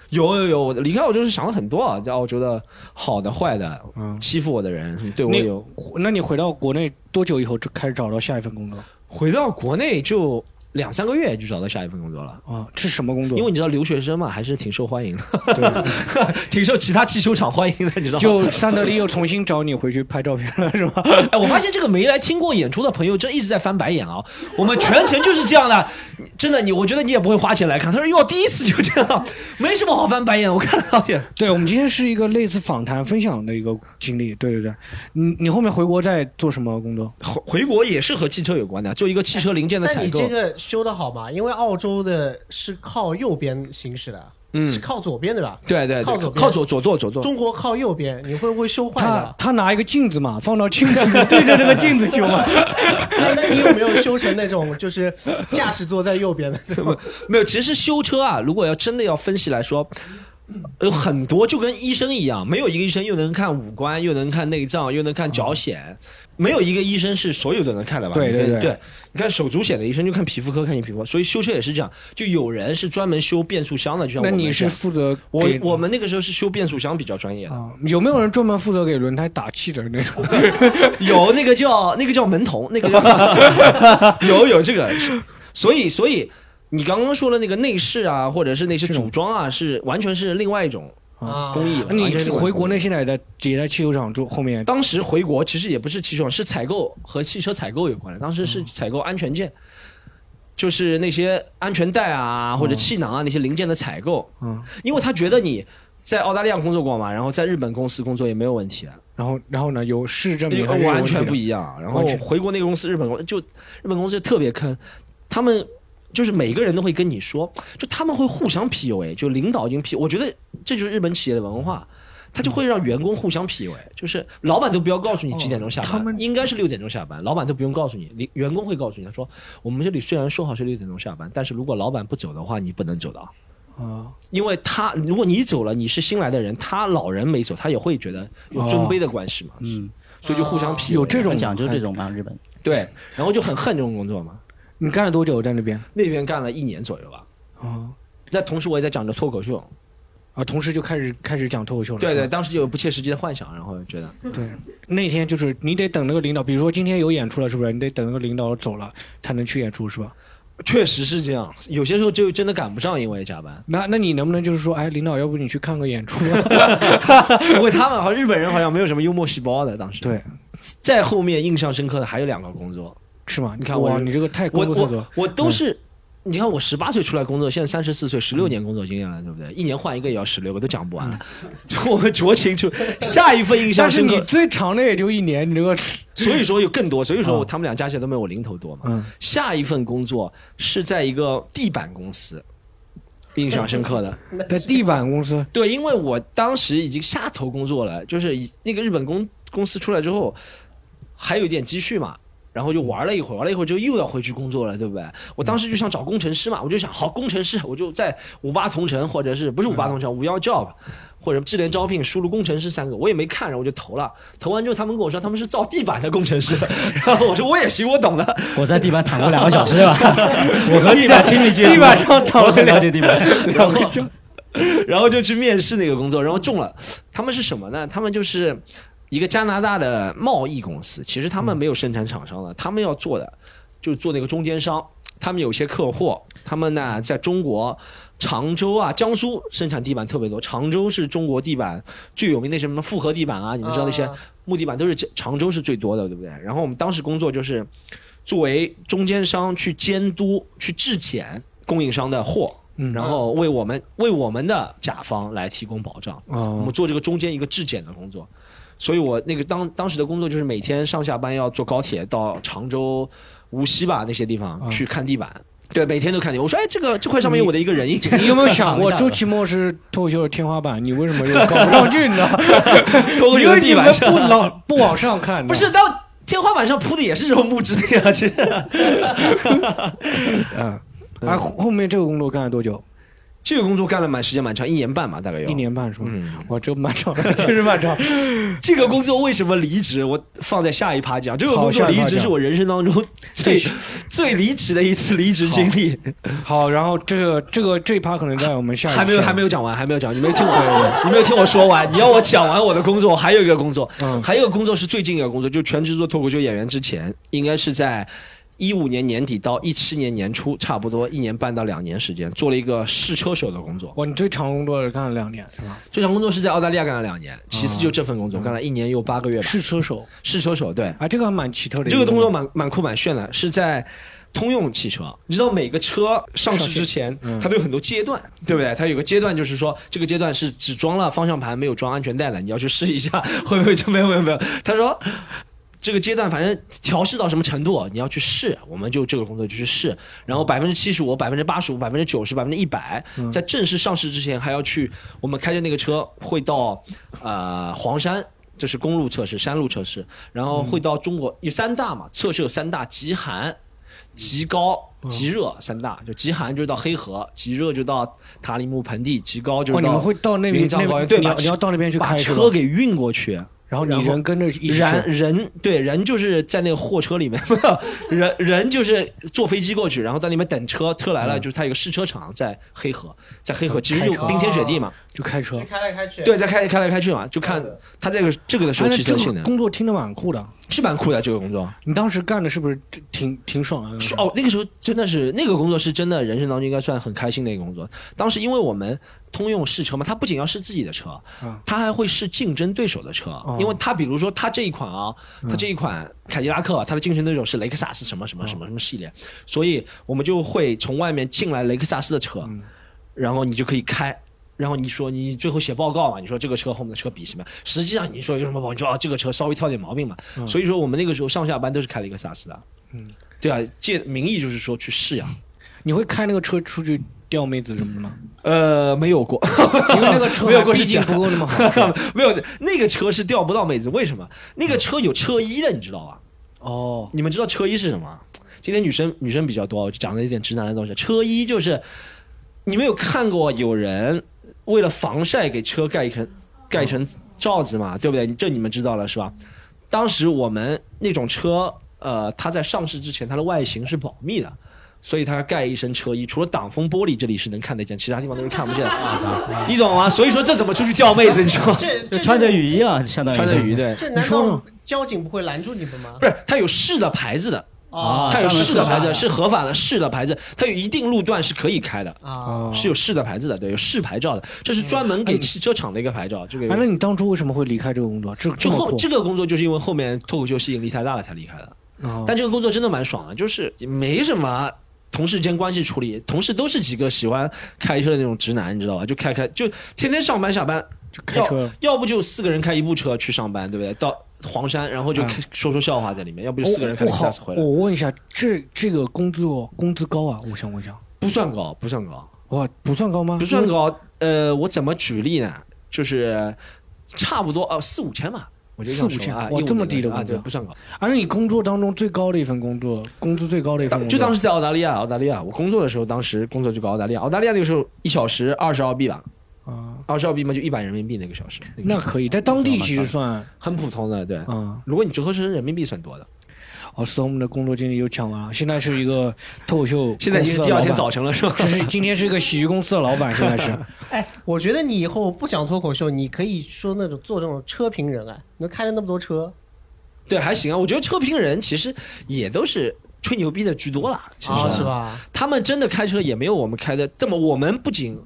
有有有，我离开澳洲是想了很多啊，在澳洲的好的坏的，嗯，欺负我的人对我有。那你回到国内多久以后就开始找到下一份工作？回到国内就。两三个月就找到下一份工作了啊！这是什么工作？因为你知道留学生嘛，还是挺受欢迎的，对，挺受其他汽修厂欢迎的，你知道吗？就三德利又重新找你回去拍照片了，是吧？哎，我发现这个没来听过演出的朋友，这一直在翻白眼啊！我们全程就是这样的，真的，你我觉得你也不会花钱来看。他说哟，第一次就这样，没什么好翻白眼。我看到也，对我们今天是一个类似访谈分享的一个经历，对对对。你你后面回国在做什么工作？回回国也是和汽车有关的，就一个汽车零件的采购。你这个修的好吗？因为澳洲的是靠右边行驶的，嗯，是靠左边对吧？对对，靠左靠左左座左座。中国靠右边，你会不会修坏了？他拿一个镜子嘛，放到镜子 对着这个镜子修嘛。那你有没有修成那种就是驾驶座在右边的？没有，其实修车啊，如果要真的要分析来说。有很多就跟医生一样，没有一个医生又能看五官，又能看内脏，又能看脚癣，没有一个医生是所有都能看的吧？对对对，你看手足癣的医生就看皮肤科，看你皮肤，所以修车也是这样，就有人是专门修变速箱的，就像我那你是负责我我们那个时候是修变速箱比较专业的，有没有人专门负责给轮胎打气的那种？有那个叫那个叫门童，那个 有有这个，所以所以。你刚刚说的那个内饰啊，或者是那些组装啊，是完全是另外一种啊工艺。你回国内现在在也在汽修厂做后面？当时回国其实也不是汽修厂，是采购和汽车采购有关的。当时是采购安全件，就是那些安全带啊或者气囊啊那些零件的采购。嗯，因为他觉得你在澳大利亚工作过嘛，然后在日本公司工作也没有问题。然后然后呢，有市政完全不一样。然后回国那个公司，日本公就日本公司特别坑，他们。就是每个人都会跟你说，就他们会互相 PUA，就领导已经 P，我觉得这就是日本企业的文化，他就会让员工互相 PUA，就是老板都不要告诉你几点钟下班，应该是六点钟下班，老板都不用告诉你，员工会告诉你，他说我们这里虽然说好是六点钟下班，但是如果老板不走的话，你不能走的啊，因为他如果你走了，你是新来的人，他老人没走，他也会觉得有尊卑的关系嘛，嗯，所以就互相 PUA，有这种讲究这种吗？日本对，然后就很恨这种工作嘛。你干了多久在那边？那边干了一年左右吧。啊，在同时我也在讲着脱口秀，啊，同时就开始开始讲脱口秀了。对对，当时就有不切实际的幻想，然后觉得对。那天就是你得等那个领导，比如说今天有演出了，是不是？你得等那个领导走了才能去演出，是吧？确实是这样，有些时候就真的赶不上，因为加班。那那你能不能就是说，哎，领导，要不你去看个演出？不过他们好像日本人好像没有什么幽默细胞的，当时。对，在后面印象深刻的还有两个工作，是吗？你看我哇，你这个太我工作太多我。我都是。你看，我十八岁出来工作，现在三十四岁，十六年工作经验了，对不对？一年换一个也要十六个，都讲不完了。就我们酌情就下一份印象但是你，最长的也就一年，你这个所以说有更多，所以说嗯他们俩加起来都没有我零头多嘛。嗯下一份工作是在一个地板公司，印象深刻的。在地板公司，对，因为我当时已经下头工作了，就是那个日本公公司出来之后，还有一点积蓄嘛，然后就玩了一会儿，玩了一会儿之后又要回去工作了，对不对？我当时就想找工程师嘛，我就想好工程师，我就在五八同城或者是不是五八同城五幺 job。或者智联招聘输入工程师三个，我也没看，然后我就投了。投完之后，他们跟我说他们是造地板的工程师，然后我说我也行，我懂的。我在地板躺过两个小时吧，我和地板亲密接触，地板上躺我很了两了解地板。然后就，然后就去面试那个工作，然后中了。他们是什么呢？他们就是一个加拿大的贸易公司，其实他们没有生产厂商的，他们要做的就是做那个中间商。他们有些客户，他们呢在中国常州啊、江苏生产地板特别多。常州是中国地板最有名的什么复合地板啊，你们知道那些啊木地板都是常州是最多的，对不对？然后我们当时工作就是作为中间商去监督、去质检供应商的货，嗯然后为我们为我们的甲方来提供保障。我哦们做这个中间一个质检的工作，所以我那个当当时的工作就是每天上下班要坐高铁到常州、无锡吧那些地方啊去看地板。对，每天都看地板。我说，哎，这个这块上面有我的一个人 影。你有没有想过，周奇墨是脱口秀的天花板，你为什么又搞不上去呢？脱口秀的因为你们地板上不老不往上看，不是，到天花板上铺的也是这种木质的呀，其实。嗯，啊，后后面这个工作干了多久？这个工作干了蛮时间蛮长，一年半嘛，大概有一。年半是吧？嗯，哇，这蛮长的，确实蛮长。这个工作为什么离职？我放在下一趴讲。这个工作离职是我人生当中最 最离奇的一次离职经历。好，然后这个这个这一趴可能在我们下一还没有还没有，有讲完，还没有讲，你没有听我，你没有听我说完。你要我讲完我的工作，还有一个工作，嗯还有一个工作是最近一个工作，就全职做脱口秀演员之前，应该是在一五年年底到一七年年初，差不多一年半到两年时间，做了一个试车手的工作。哇，你最长工作是干了两年是吧？最长工作是在澳大利亚干了两年，其次就这份工作干了一年又八个月吧。试车手试车手，对，啊，这个还蛮奇特的这个动作作，蛮蛮酷蛮炫的，是在通用汽车。你知道每个车上市之前，嗯它都有很多阶段，对不对？它有个阶段就是说，这个阶段是只装了方向盘，没有装安全带的，你要去试一下，会不会就没有没有没有？他说。这个阶段反正调试到什么程度，你要去试，我们就这个工作就去试，然后百分之七十五、百分之八十五、百分之九十、百分之一百，在正式上市之前还要去，我们开着那个车会到呃黄山，这是公路测试、山路测试，然后会到中国有三大嘛，测试有三大：极寒、极高、极热三大。就极寒就是到黑河，极热就到塔里木盆地，极高就哦，是到你们会到那边那边对把你要到那边去把开车给运过去。然后你人跟着一起去人人对人就是在那个货车里面，人人就是坐飞机过去，然后在那边等车，车来了，就是他有个试车场在黑河，在黑河其实就冰天雪地嘛，就开车。开来开去，对，在开开来开去嘛，就看他这个这个的时候哎那这个汽车性能工作听着蛮酷的，是蛮酷的，这个工作。你当时干的是不是挺挺爽的？哦，那个时候真的是那个工作是真的人生当中应该算很开心的一个工作。当时因为我们通用试车嘛，它不仅要试自己的车嗯，它还会试竞争对手的车。因为它比如说它这一款啊，它这一款凯迪拉克啊，它的竞争对手是雷克萨斯什么什么什么什么系列，所以我们就会从外面进来雷克萨斯的车，然后你就可以开。然后你说你最后写报告嘛？你说这个车和我们的车比什么？实际上你说有什么毛病？就啊这个车稍微挑点毛病嘛。所以说我们那个时候上下班都是开雷克萨斯的。嗯，对啊，借名义就是说去试呀。你会开那个车出去钓妹子什么的吗？呃，没有过，因为那个车 没有过是毕竟假不够那么好。没有那个车是钓不到妹子，为什么？那个车有车衣的，你知道吧？哦，你们知道车衣是什么？今天女生女生比较多，我就讲了一点直男的东西。车衣就是你们有看过有人为了防晒给车盖一层盖一层罩子嘛？对不对？这你们知道了是吧？当时我们那种车，呃，它在上市之前，它的外形是保密的。所以它盖一身车衣，除了挡风玻璃这里是能看得见，其他地方都是看不见的。你懂吗？所以说这怎么出去钓妹子？你说这这穿着雨衣啊，相当于穿着雨衣对，这难你说道交警不会拦住你们吗？不是它有市的牌子的，啊它有市的牌子，是合法的市的牌子，它有一定路段是可以开的。啊，哦是有市的牌子的，对，有市牌照的，这是专门给汽车厂的一个牌照。这个哎，那你当初为什么会离开这个工作？这就后这个工作就是因为后面脱口秀吸引力太大了才离开的。哦但这个工作真的蛮爽的，就是没什么同事间关系处理，同事都是几个喜欢开车的那种直男，你知道吧？就开开就天天上班下班就开车。要不就四个人开一部车去上班，对不对？到黄山，然后就开说说笑话在里面，要不就四个人开我好雷克萨斯回，来我，问一下，这这个工作工资高啊？我想问一下，不算高，不算高，哇，不算高吗？不算高。呃，我怎么举例呢？就是差不多哦，四五千吧。我就四五千说啊，15哇这么低的工资对，不算高。而你工作当中最高的一份工作，工资最高的一份工作，就当时在澳大利亚，澳大利亚我工作的时候，当时工作就搞澳大利亚，澳大利亚那个时候一小时二十澳币吧，啊，二十澳币嘛就一百人民币那个小时，那个时那可以，在当地其实算很普通的，对。嗯。如果你折合成人民币算多的，哦，所以我们的工作经历又讲完了，现在是一个脱口秀，现在已经是第二天早，晨了，是吧？就是今天是一个喜剧公司的老板，现在是 哎，我觉得你以后不讲脱口秀，你可以说那种做这种车评人啊，能开了那么多车对，还行啊。我觉得车评人其实也都是吹牛逼的居多啦，其实、啊，是？吧？他们真的开车也没有我们开的这么，我们不仅。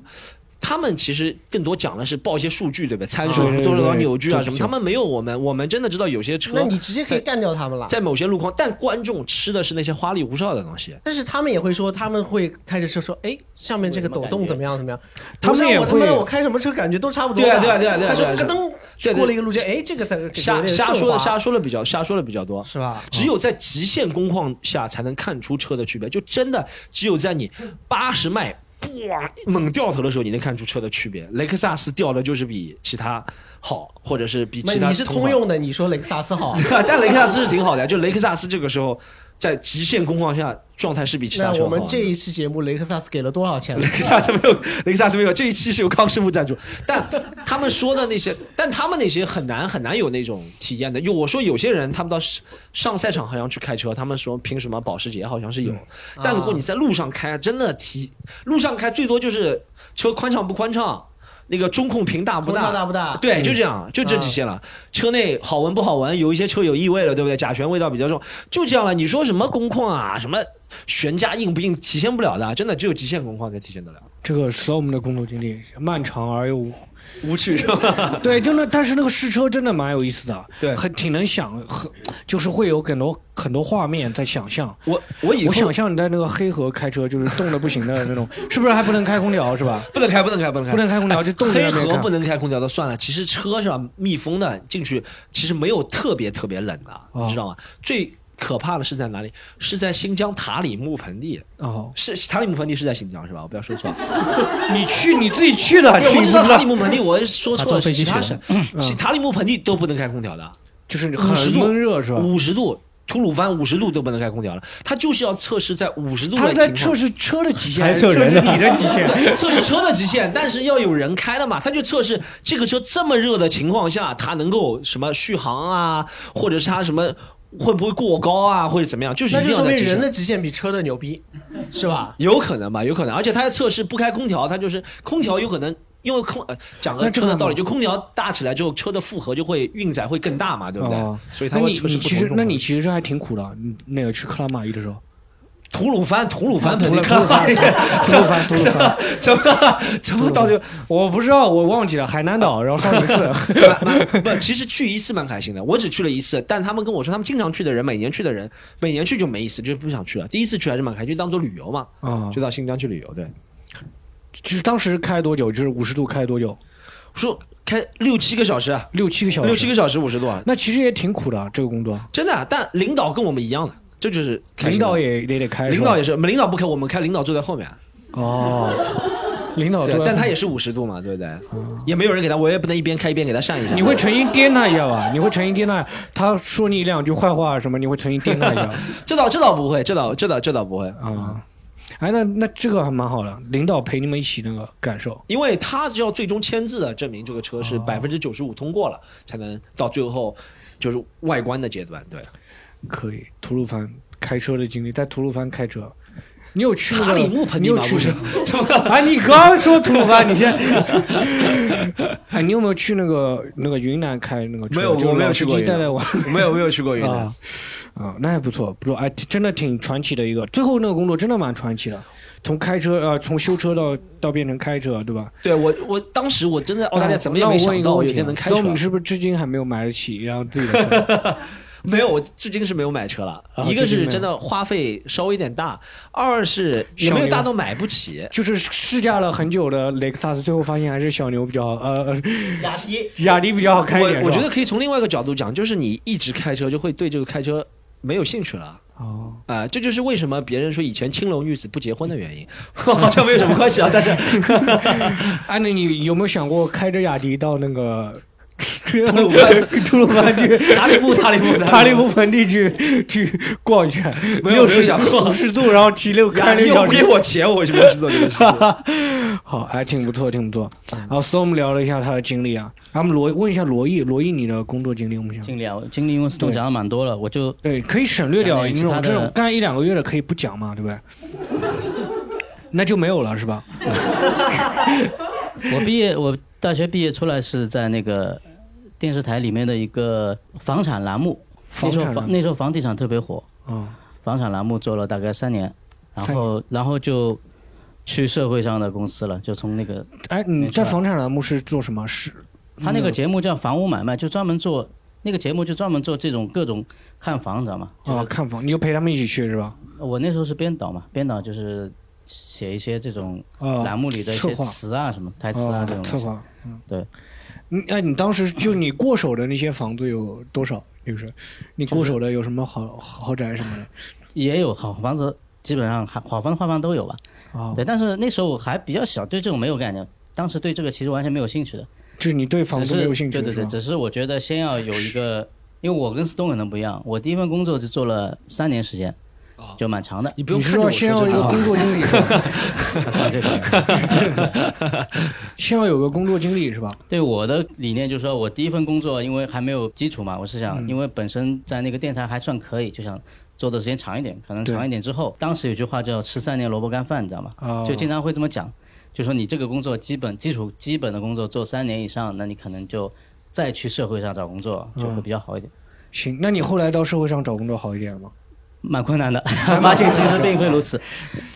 他们其实更多讲的是报一些数据，对不对？参数多少多少扭矩啊什么，他们没有我们，我们真的知道有些车那你直接可以干掉他们了。在某些路况，但观众吃的是那些花里胡哨的东西。但是他们也会说，他们会开着车说，哎，上面这个抖动怎么样怎么样？他们也会我他妈我开什么车感觉都差不多。对啊对啊对啊对啊他说咯噔过了一个路肩，哎，这个才有瞎点瞎说的瞎说的比较瞎说的比较多，是吧？只有在极限工况下才能看出车的区别，就真的只有在你八十迈。哇！猛掉头的时候，你能看出车的区别。雷克萨斯掉的就是比其他好，或者是比其他你是通用的，你说雷克萨斯好啊？但雷克萨斯是挺好的呀，就雷克萨斯这个时候在极限工况下状态是比其他那车好。我们这一期节目，雷克萨斯给了多少钱 雷？克萨斯没有，雷克萨斯没有。这一期是由康师傅赞助，但他们说的那些，但他们那些很难很难有那种体验的。因为我说有些人他们到上上赛场好像去开车，他们说凭什么保时捷好像是有，但如果你在路上开，真的体路上开最多就是车宽敞不宽敞。那个中控屏大不空大？调大不大？对，就这样，就这几些了。车内好闻不好闻，有一些车有异味了，对不对？甲醛味道比较重，就这样了。你说什么工况啊，什么悬架硬不硬，体现不了的，真的只有极限工况才体现得了。这个 storm 的工作经历漫长而又无趣是吧？对，真的，但是那个试车真的蛮有意思的，对很挺能想，很就是会有很多很多画面在想象。我我以后我想象你在那个黑河开车，就是冻得不行的那种，是不是还不能开空调是吧？不能开，不能开，不能开，不能开空调就冻在黑河不能开空调都算了，其实车是吧，密封的，进去其实没有特别特别冷的，哦你知道吗？最可怕的是在哪里？是在新疆塔里木盆地，哦，是塔里木盆地是在新疆是吧？我不要说错。你去你自己去的，对，去塔里，木盆地，我说错了，其他省，是塔里木盆地都不能开空调的，就是50很度闷热是吧？五十度。吐鲁番五十度都不能开空调了，它就是要测试在五十度他在的情况测试车的极限，还测试呢你的极限。对，测试车的极限，但是要有人开的嘛，他就测试这个车这么热的情况下，它能够什么续航啊，或者是它什么会不会过高啊，或者怎么样，就是那就说明人的极限比车的牛逼，是吧？有可能吧，有可能，而且他在测试不开空调，他就是空调有可能。因为空呃讲个车的道理，就空调大起来之后，车的负荷就会运载会更大嘛，对不对？哦所以它那你会测试不你其实那你其实还挺苦的，那个去克拉玛依的时候，吐鲁番吐鲁番盆地，吐鲁番吐鲁番吐鲁番，怎么怎么到这个我不知道，我忘记了海南岛，然后上一次，不，其实去一次蛮开心的，我只去了一次，但他们跟我说，他们经常去的人，每年去的人，每年去就没意思，就不想去了。第一次去还是蛮开心，就当做旅游嘛，啊，就到新疆去旅游。对，就是当时开多久？就是五十度开多久？说开六七个小时啊，六七个小时，六七个小时五十度，啊，那其实也挺苦的，这个工作。真的啊。但领导跟我们一样的，这就是领导也也得开，领导也是，我们领导不开，我们开，领导坐在后面。哦，领导对坐，但他也是五十度嘛，对不对？也没有人给他，我也不能一边开一边给他扇一下。你会诚心颠他一下吧？你会诚心颠他，他说你两句坏话什么，你会诚心颠他一下这倒这倒不会，这倒这倒这倒不会。啊？哎，那那这个还蛮好的，领导陪你们一起那个感受。因为他就要最终签字的证明这个车是哦百分之九十五通过了，才能到最后就是外观的阶段。对，可以，吐鲁番开车的经历，在吐鲁番开车，你有去那个塔里木盆你有去地吗不是哎，你刚说吐鲁番？你现在，哎，你有没有去那个那个云南开那个车？没有我没有去过。没有没有去过云南啊。啊，那还不错，不错，哎，真的挺传奇的一个。最后那个工作真的蛮传奇的，从开车呃，从修车到到变成开车，对吧？对我我当时我真的澳大利亚怎么也没那我想到有一一个问题啊天能开车。，Storm 是不是至今还没有买得起然后自己的车？没有，我至今是没有买车了。啊一个是真的花费稍微有点大，二是也没有大到买不起。就是试驾了很久的雷克萨斯，最后发现还是小牛比较好，呃，呃雅迪雅迪比较好开一点。我我觉得可以从另外一个角度讲，就是你一直开车就会对这个开车没有兴趣了。哦，啊、这就是为什么别人说以前青楼女子不结婚的原因，好像没有什么关系啊。但是哎，那你有没有想过开着雅迪到那个 吐鲁番吐鲁番去 塔里木塔里木塔 里木盆地去去逛一圈？没有没有60想过五十度，然后骑六开六又不给。我钱，我为什么要去做这个事？好，还挺不错，挺不错。然后 Storm 聊了一下他的经历啊，然后我们罗问一下罗毅，罗毅你的工作经历，我们想经历啊，我经历因为对讲的蛮多了，我就对，可以省略掉那种这种干一两个月的可以不讲嘛，对不对？那就没有了是吧？我毕业，我大学毕业出来是在那个电视台里面的一个房产栏目，那时候房那时候房地产特别火，嗯，房产栏目做了大概三年，然后然后就去社会上的公司了，就从那个哎，你在房产栏目是做什么？是他那个节目叫房屋买卖，就专门做那个节目就专门做这种各种看房，你知道吗？就啊，是看房，你就陪他们一起去是吧？我那时候是编导嘛，编导就是写一些这种啊，栏目里的一些词啊什么台词啊啊这种东西。策划，嗯，对。你哎，你当时就你过手的那些房子有多少？就是你过手的有什么好豪宅什么的？也有好房子，基本上好好房坏房都有吧。啊，对，但是那时候我还比较小，对这种没有概念，当时对这个其实完全没有兴趣的。就是你对房子没有兴趣对对对，只是我觉得先要有一个，因为我跟 Stone 可能不一样，我第一份工作就做了三年时间，就蛮长的。你不用你是看着我说先要有一个这个工作经历，是吧看 这个，先要有个工作经历是吧？对我的理念就是说，我第一份工作因为还没有基础嘛，我是想，因为本身在那个电台还算可以，就想做的时间长一点，可能长一点之后，当时有句话叫“吃三年萝卜干饭”，你知道吗？啊，就经常会这么讲，就说你这个工作基本基础基本的工作做三年以上，那你可能就再去社会上找工作就会比较好一点。行。那你后来到社会上找工作好一点了吗？蛮困难的，发现其实并非如此。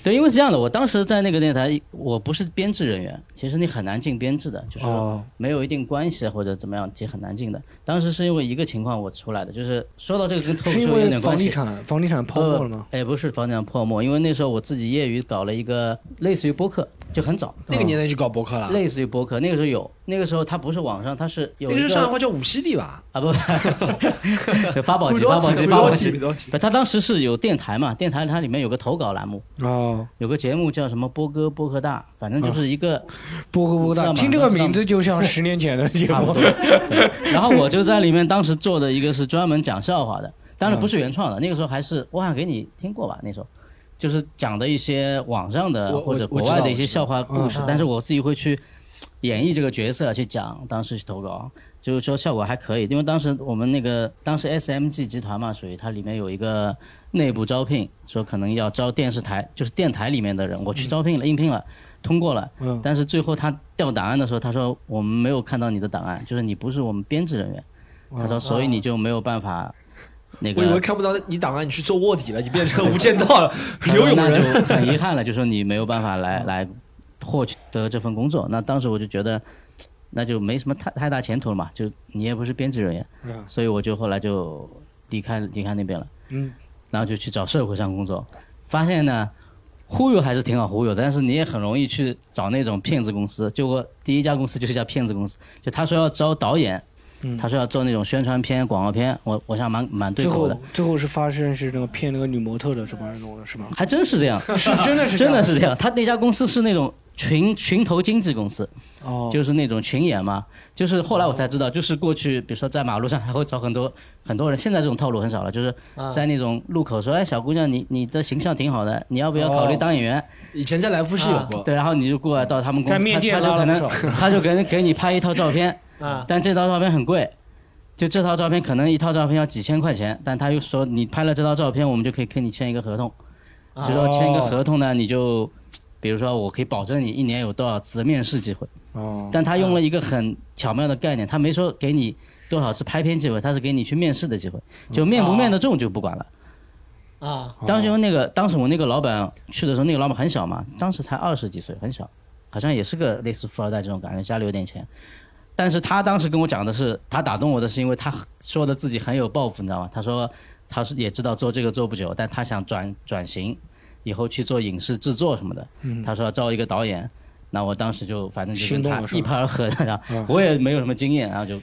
对，因为是这样的，我当时在那个电台，我不是编制人员，其实你很难进编制的，就是哦，没有一定关系或者怎么样，其实很难进的。当时是因为一个情况我出来的，就是说到这个跟脱口秀有点关系。房地产房地产泡沫了吗？哎，不是房地产泡沫，因为那时候我自己业余搞了一个类似于播客，就很早，那个年代就搞博客了。类似于博客。那个时候有，那个时候它不是网上，它是有一那个时候上海话叫五犀利吧？啊不，不 发宝机，发宝机，发宝机。机。不，它当时是有电台嘛，电台它里面有个投稿栏目，哦，有个节目叫什么波哥播客大，反正就是一个波哥波大，知道吗听这个名字就像十年前的节目 然后我就在里面当时做的一个是专门讲笑话的，当然不是原创的，那个时候还是我好像给你听过吧，那时候就是讲的一些网上的或者国外的一些笑话故事嗯，但是我自己会去演绎这个角色去讲，当时去投稿。就是说效果还可以，因为当时我们那个当时 SMG 集团嘛，属于它里面有一个内部招聘，说可能要招电视台，就是电台里面的人，我去招聘了，应聘了，通过了，嗯。但是最后他调档案的时候，他说我们没有看到你的档案，就是你不是我们编制人员，他说所以你就没有办法那个。我以为看不到你档案，你去做卧底了，你变成 无间道了，刘永仁。就很遗憾了，就说你没有办法来来获取得这份工作。那当时我就觉得，那就没什么太太大前途了嘛，就你也不是编制人员，嗯所以我就后来就离开离开那边了，嗯，然后就去找社会上工作，发现呢。忽悠还是挺好忽悠，但是你也很容易去找那种骗子公司。就我第一家公司就是一家骗子公司，就他说要招导演，嗯。他说要做那种宣传片、广告片，我我想蛮蛮对最后口的，最后是发生是那个骗那个女模特的什么弄的是吗？还真是这样，是真的是 真的是这样。他那家公司是那种群群投经纪公司，哦，就是那种群演嘛。就是后来我才知道，就是过去比如说在马路上还会找很多很多人，现在这种套路很少了，就是啊。在那种路口说，哎，小姑娘，你你的形象挺好的，你要不要考虑当演员？以前在来福士有过，对，然后你就过来到他们公司，在面店就可能他就给给你拍一套照片，啊，但这套照片很贵。就这套照片可能一套照片要几千块钱，但他又说你拍了这套照片，我们就可以跟你签一个合同，就说签一个合同呢，你就比如说我可以保证你一年有多少次的面试机会，哦，但他用了一个很巧妙的概念，他没说给你多少次拍片机会，他是给你去面试的机会，就面不面得中就不管了。啊，当时因为那个，当时我那个老板去的时候，那个老板很小嘛，当时才二十几岁，很小，好像也是个类似富二代这种感觉，家里有点钱。但是他当时跟我讲的是，他打动我的是因为他说的自己很有抱负，你知道吗？他说他是也知道做这个做不久，但他想转转型，以后去做影视制作什么的。他说要招一个导演，那我当时就反正就跟他一拍而合，然后嗯我也没有什么经验，然后就。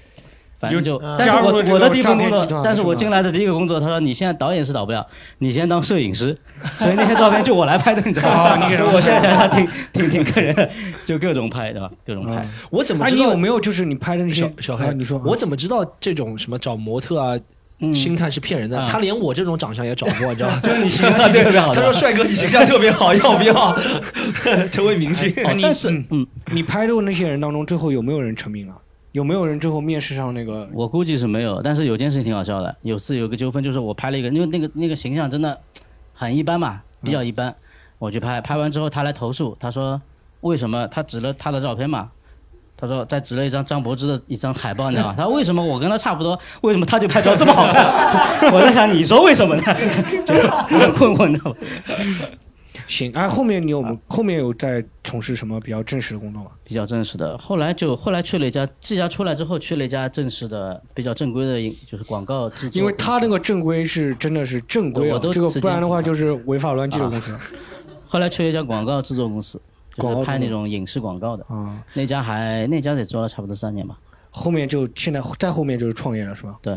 反正就，但是我我的第一份工作但是我进来的第一个工作，他说你现在导演是导不了，你先当摄影师，所以那些照片就我来拍的，你知道吗？哦你给他我现在想想挺挺挺个人的，就各种拍，对吧？各种拍。我怎么知道你有没有就是你拍的那些小小黑？啊你说我怎么知道这种什么找模特啊？嗯星探是骗人的，啊他连我这种长相也找过，你知道吗？就是你形 象特别好他说：“帅哥，你形象特别好，要不要成为明星哦你但是嗯嗯，你拍的那些人当中，最后有没有人成名了？有没有人最后面试上那个？我估计是没有，但是有件事情挺好笑的，有次有个纠纷，就是我拍了一个，因为那个那个形象真的很一般嘛，比较一般，我去拍，拍完之后他来投诉，他说为什么他指了他的照片嘛。他说再指了一张张柏芝的一张海报，你知道吗？他说为什么我跟他差不多，为什么他就拍照这么好看？我在想你说为什么呢？就是我很困惑，你知道吗？行，哎，后面你有后面有在从事什么比较正式的工作吗？比较正式的。后来就后来去了一家，这家出来之后去了一家正式的、比较正规的，就是广告制作。因为他那个正规是真的是正规啊我，都这个不然的话就是违法乱纪的公司 后来去了一家广告制作公司，就是拍那种影视广告的。啊。那家还那家得做了差不多三年吧。后面就现在再后面就是创业了是吧？对，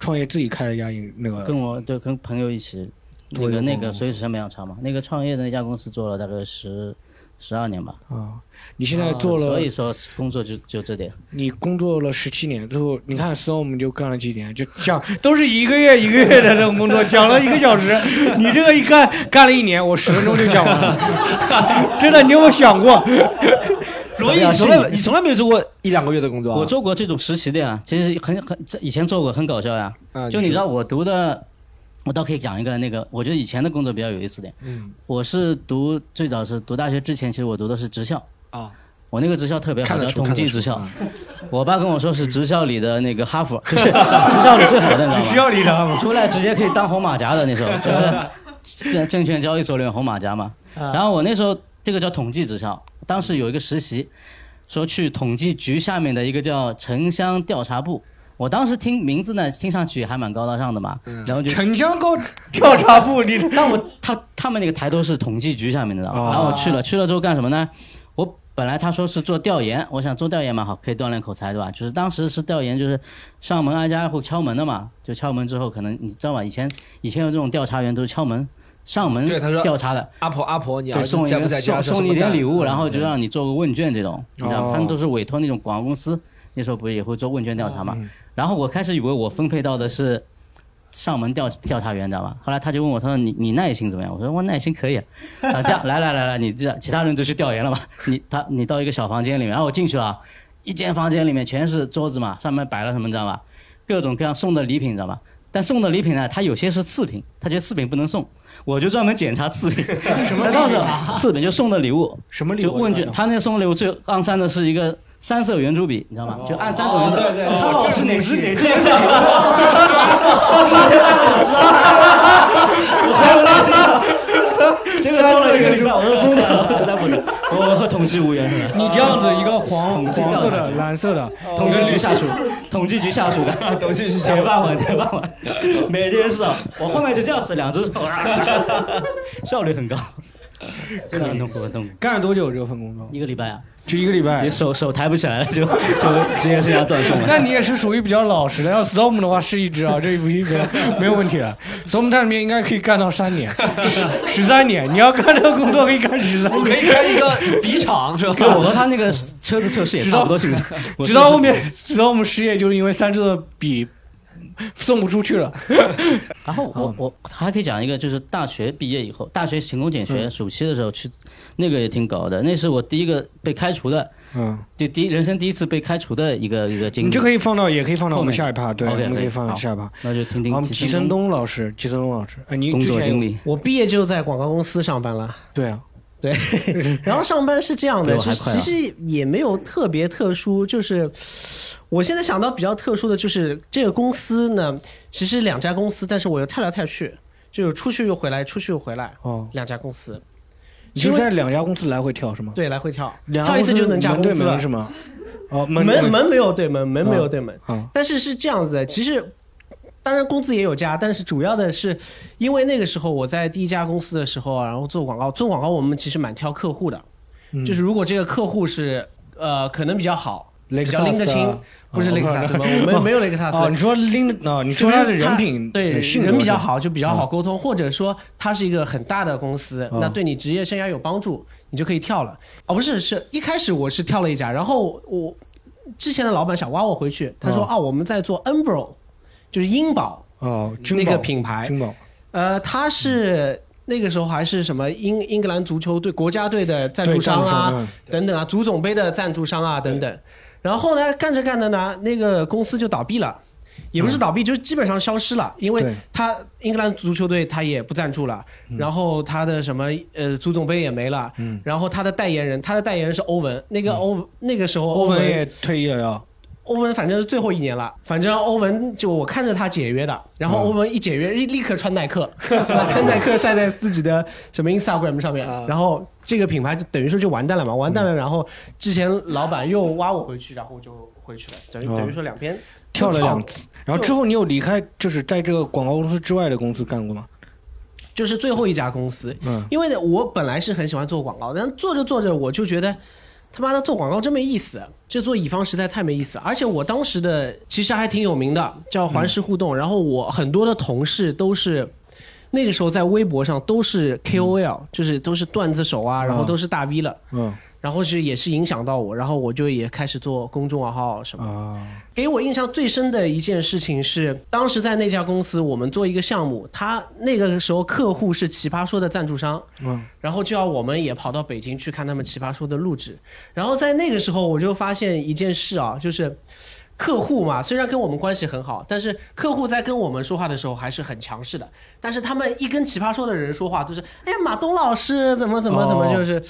创业自己开了一家影那个跟我对跟朋友一起，那个个那个所以是成本要长嘛。那个创业的那家公司做了大概十十二年吧。啊。你现在做了所以说工作就就这点。你工作了十七年，最后你看 storm 就干了几年，就讲都是一个月一个月的这种工作，讲了一个小时，你这个一干干了一年，我十分钟就讲完了，真的，你有没有想过？罗毅，你从来你从来没有做过一两个月的工作啊？我做过这种实习的呀，其实很很以前做过，很搞笑呀。啊就你知道我读的，我倒可以讲一个那个，我觉得以前的工作比较有意思点。嗯我是读最早是读大学之前，其实我读的是职校。啊，我那个职校特别好，叫统计职校啊。我爸跟我说是职校里的那个哈佛，就是职校里最好的，你知道吗？理的，出来直接可以当红马甲的那时候，就是证证券交易所里面红马甲嘛。然后我那时候这个叫统计职校，当时有一个实习，说去统计局下面的一个叫城乡调查部。我当时听名字呢，听上去还蛮高大上的嘛，然后就城乡高调查部，你 但我他他们那个台都是统计局下面的，知道吗？哦然后我去了，去了之后干什么呢？我本来他说是做调研，我想做调研嘛，好，可以锻炼口才，对吧？就是当时是调研，就是上门挨家挨户敲门的嘛，就敲门之后，可能你知道吧？以前以前有这种调查员都是敲门上门对他说调查的，阿婆阿婆，你对，儿子送一个在不在家？送送你一点礼物，然后就让让你做个问卷这种，你知道他们都是委托那种广告公司，那时候不是也会做问卷调查嘛？嗯然后我开始以为我分配到的是上门调调查员，你知道吧？后来他就问我，他说你你耐心怎么样？我说我耐心可以啊。啊，这样 来来来来，你这样其他人都去调研了吧？你他你到一个小房间里面，然后我进去了，一间房间里面全是桌子嘛，上面摆了什么，你知道吧？各种各样送的礼品，你知道吧？但送的礼品呢，它有些是次品，他觉得次品不能送，我就专门检查次品。什么当时次品就送的礼物，什么礼物？就问卷，他那个送的礼物最肮脏的是一个三色圆珠笔，你知道吗？就按三种颜色，他问我是哪支哪支颜色喜欢。这个做了一个礼拜，我都疯了，实在不行，我和统计无缘是吧？你这样子一个黄统黄色的、蓝色的，统计局。下属，统计局下属的，统计局铁饭碗，铁饭碗，每件事啊，我后面就这样使两只手，效率很高，真的很痛苦，很痛苦。干了多久这份工作？一个礼拜啊，就一个礼拜你。手手抬不起来了，就 就职业生涯断送了。那你也是属于比较老实的，要 storm 的话是一只啊，这一不一个 没有问题了。storm 在里面应该可以干到三年，十三年。你要干这个工作可以干十三可以年，开一个笔厂是吧？对，我和他那个车子测试也差不多性直到后面，直到我们失业，就是因为三只的笔 送不出去了。然后我我还可以讲一个，就是大学毕业以后，大学勤工俭学，暑期的时候去，那个也挺搞的。那是我第一个被开除的，嗯，就第一人生第一次被开除的一个一个经历。你这可以放到，也可以放到我们下一趴，对，我们可以放到下一趴。那就听听，我们齐森东老师，齐森东老师，哎，你工作经历，我毕业就在广告公司上班了。对啊，对，然后上班是这样的，就是其实也没有特别特殊，就是我现在想到比较特殊的就是这个公司呢，其实两家公司，但是我又跳来跳去，就是出去又回来，出去又回来，哦，两家公司，你就在两家公司来回跳是吗？对，来回跳，跳一次就能加工资是。吗？哦，门门门没有对门，门没有对门，啊，但是是这样子的，其实。当然，工资也有加，但是主要的是，因为那个时候我在第一家公司的时候啊，然后做广告，做广告我们其实蛮挑客户的，嗯就是如果这个客户是呃可能比较好，比雷克萨斯啊较拎得清，不是雷克萨斯吗？我们没有雷克萨斯。哦，你说拎哦，你说他的人品对人比较好，就比较好嗯沟通，或者说他是一个很大的公司，嗯那对你职业生涯有帮助，你就可以跳了。哦，不是，是一开始我是跳了一家，然后我之前的老板想挖我回去，他说哦啊，我们在做 Umbro，就是英宝哦，那个品牌，君宝呃，他是那个时候还是什么英英格兰足球队国家队的赞助商啊，嗯等等啊，足总杯的赞助商啊等等。然后呢，干着干着呢，那个公司就倒闭了，也不是倒闭，就是基本上消失了，因为他英格兰足球队他也不赞助了，然后他的什么呃足总杯也没了，嗯。然后他的代言人，他的代言人是欧文，那个欧、那个时候欧文文也退役了呀，欧文反正是最后一年了，反正欧文就我看着他解约的，然后嗯。欧文一解约，立立刻穿耐克，把他耐克晒在自己的什么 Instagram 上面，啊。然后这个品牌就等于说就完蛋了嘛，完蛋了，然后之前老板又挖我回去，然后我就回去了，等于哦等于说两边跳了两次。然后之后你有离开，就是在这个广告公司之外的公司干过吗？就是最后一家公司，嗯，因为呢，我本来是很喜欢做广告，但做着做着我就觉得，他妈的做广告真没意思，这做乙方实在太没意思。而且我当时的其实还挺有名的，叫环视互动，然后我很多的同事都是。那个时候在微博上都是 KOL，、就是都是段子手啊，然后都是大 V 了，嗯然后是也是影响到我，然后我就也开始做公众号什么。啊，给我印象最深的一件事情是，当时在那家公司，我们做一个项目，他那个时候客户是奇葩说的赞助商，嗯，然后就要我们也跑到北京去看他们奇葩说的录制。然后在那个时候，我就发现一件事啊，就是客户嘛，虽然跟我们关系很好，但是客户在跟我们说话的时候还是很强势的。但是他们一跟奇葩说的人说话，就是哎呀，马东老师怎么怎么怎么，哦就是，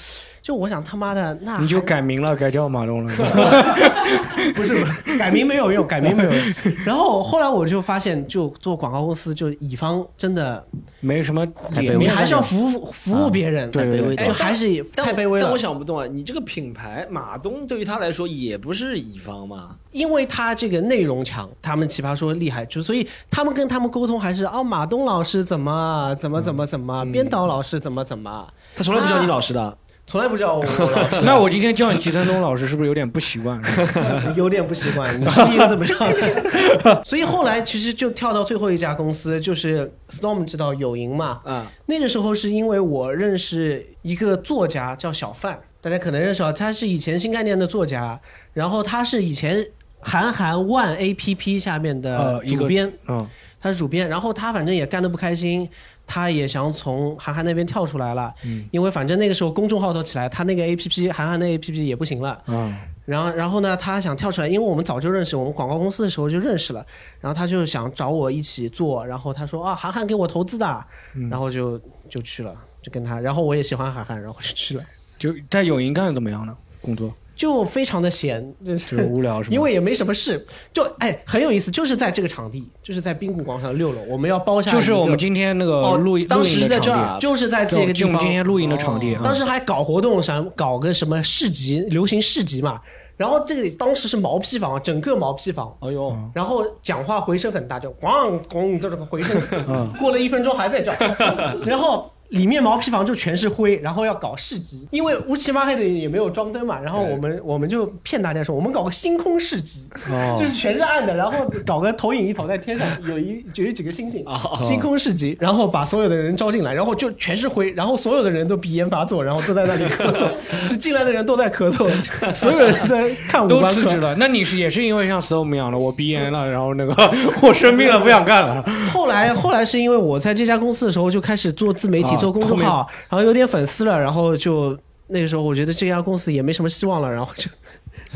就我想他妈的那你就改名了，改叫马东了。不是改名没有用，改名没有用。然后后来我就发现，就做广告公司，就乙方真的，没什么你还是要服务服务别人，对对对太卑微就还是但太卑微了但我。想不动啊，你这个品牌马东对于他来说也不是乙方嘛？因为他这个内容强，他们奇葩说厉害，就所以他们跟他们沟通还是哦，马东老师怎么怎么怎么怎么，编导老师怎么怎么，他从来不叫你老师的。从来不叫我老师，那我今天叫你齐森东老师，是不是有点不习惯？有点不习惯，你是一个怎么叫的？所以后来其实就跳到最后一家公司，就是 Storm 知道有赢嘛，啊，那个时候是因为我认识一个作家叫小范，大家可能认识啊，他是以前新概念的作家，然后他是以前韩寒万 A P P 下面的呃一个主编，嗯他是主编，然后他反正也干得不开心，他也想从韩寒那边跳出来了，嗯因为反正那个时候公众号都起来，他那个 A P P 韩寒的 A P P 也不行了。嗯然后，然后呢，他想跳出来，因为我们早就认识，我们广告公司的时候就认识了。然后他就想找我一起做，然后他说啊，韩寒给我投资的，嗯然后就就去了，就跟他。然后我也喜欢韩寒，然后就去了，就在永盈干的怎么样呢？工作就非常的闲，就是就无聊是吗？因为也没什么事，就哎很有意思，就是在这个场地，就是在滨谷广场六楼，我们要包下就是我们今天那个哦录音，当时在这儿就是在这个地就我们方，今天录音的场地啊。当时还搞活动，想搞个什么市集，流行市集嘛。然后这里当时是毛坯房，整个毛坯房，哎呦，然后讲话回声很大，就咣咣这个回声，嗯。过了一分钟还在叫，然后里面毛坯房就全是灰，然后要搞市集，因为乌漆嘛黑的也没有装灯嘛，然后我们我们就骗大家说我们搞个星空市集，哦就是全是暗的，然后搞个投影仪投在天上，有一有一几个星星，星空市集，然后把所有的人招进来，然后就全是灰，然后所有的人都鼻炎发作，然后都在那里咳嗽，就进来的人都在咳嗽，所有人在看五 都。辞职了。那你是也是因为像 Storm 一样的，我鼻炎了，然后那个 我生病了，不想干了。后来后来是因为我在这家公司的时候就开始做自媒体、啊做公众号，然后有点粉丝了，然后就那个时候我觉得这家公司也没什么希望了，然后就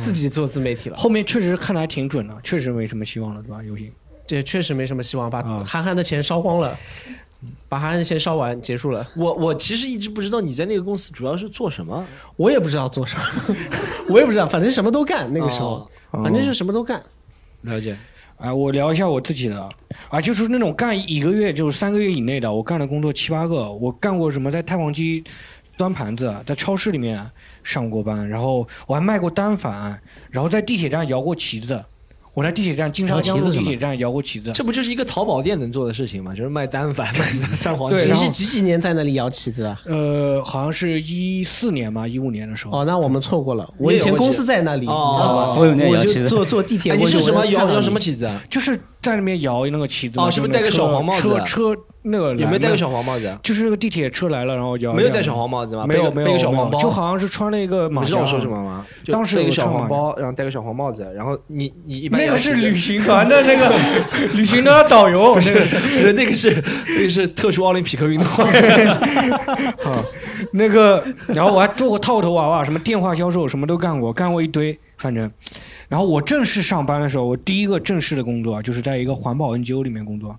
自己做自媒体了。后面确实看的还挺准的，确实没什么希望了，对吧？游戏这确实没什么希望，把啊韩寒的钱烧光了，把韩寒的钱烧完结束了。我我其实一直不知道你在那个公司主要是做什么。我也不知道做什么，我也不知道，反正什么都干。那个时候，哦反正就什么都干。了解。哎，我聊一下我自己的。啊，就是那种干一个月就是三个月以内的，我干的工作七八个，我干过什么在太皇鸡端盘子，在超市里面上过班，然后我还卖过单反，然后在地铁站摇过旗子，我在地铁站经常江路地铁站摇过旗子，这不就是一个淘宝店能做的事情吗？就是卖单反、卖三黄金。你是几几年在那里摇旗子啊？呃，好像是一四年吧，一五年的时候。哦，那我们错过了。我以前公司在那里，你知哦道吧？我以为你在摇旗子就坐坐地铁哎，你是什么摇摇什么旗子啊？就是在那边摇那个旗子，哦是不是戴个小黄帽子车车那个有没有戴个小黄帽子啊？就是那个地铁车来了，然后就。没有戴小黄帽子吗？没有没有背个小黄包，就好像是穿了一个马甲。你知道我说什么吗？就当时背个小黄包，然后戴个小黄帽子，然后你你一般那个是旅行团的那个 旅行团的导游，不是不是那个是那个是特殊奥林匹克运动会。啊，那个，然后我还做过套头娃娃，什么电话销售，什么都干过，干过一堆，反正。然后我正式上班的时候，我第一个正式的工作啊就是在一个环保 NGO 里面工作。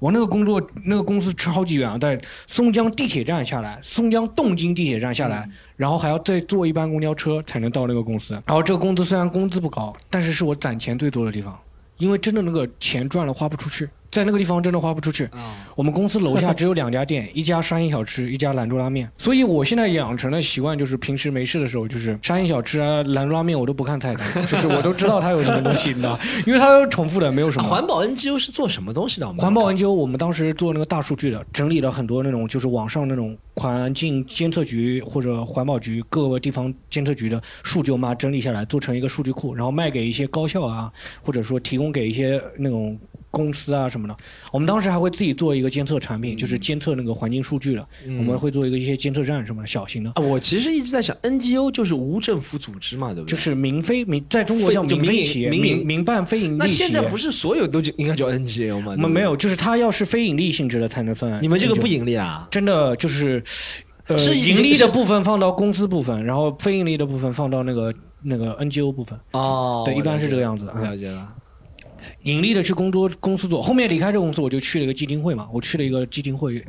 我那个工作，那个公司超级远啊，在松江地铁站下来，松江东京地铁站下来，然后还要再坐一班公交车才能到那个公司。然后这个工资虽然工资不高，但是是我攒钱最多的地方，因为真的那个钱赚了花不出去，在那个地方真的花不出去。我们公司楼下只有两家店，一家沙县小吃，一家兰州拉面。所以我现在养成的习惯就是平时没事的时候，就是沙县小吃啊、兰州拉面我都不看菜单，就是我都知道它有什么东西，你知道，因为它都是重复的，没有什么。环保 NGO 是做什么东西的？环保 NGO，我们当时做那个大数据的，整理了很多那种就是网上那种环境监测局或者环保局各个地方监测局的数据，我们把它整理下来，做成一个数据库，然后卖给一些高校啊，或者说提供给一些那种公司啊什么的。我们当时还会自己做一个监测产品，就是监测那个环境数据的，我们会做一个一些监测站什么的，小型的。啊，我其实一直在想，NGO 就是无政府组织嘛，对不对？就是民非民，在中国叫民营民非企业、民营民民办非营利那。现在不是所有都就应该叫 NGO 吗？我们没有，就是它要是非盈利性质的才能算。你们这个不盈利啊？真的就是，呃，是盈利的部分放到公司部分，然后非盈利的部分放到那个那个 NGO 部分。哦，对，一般是这个样子子。的。了解了。盈利的去工作公司做，后面离开这个公司，我就去了一个基金会嘛，我去了一个基金会，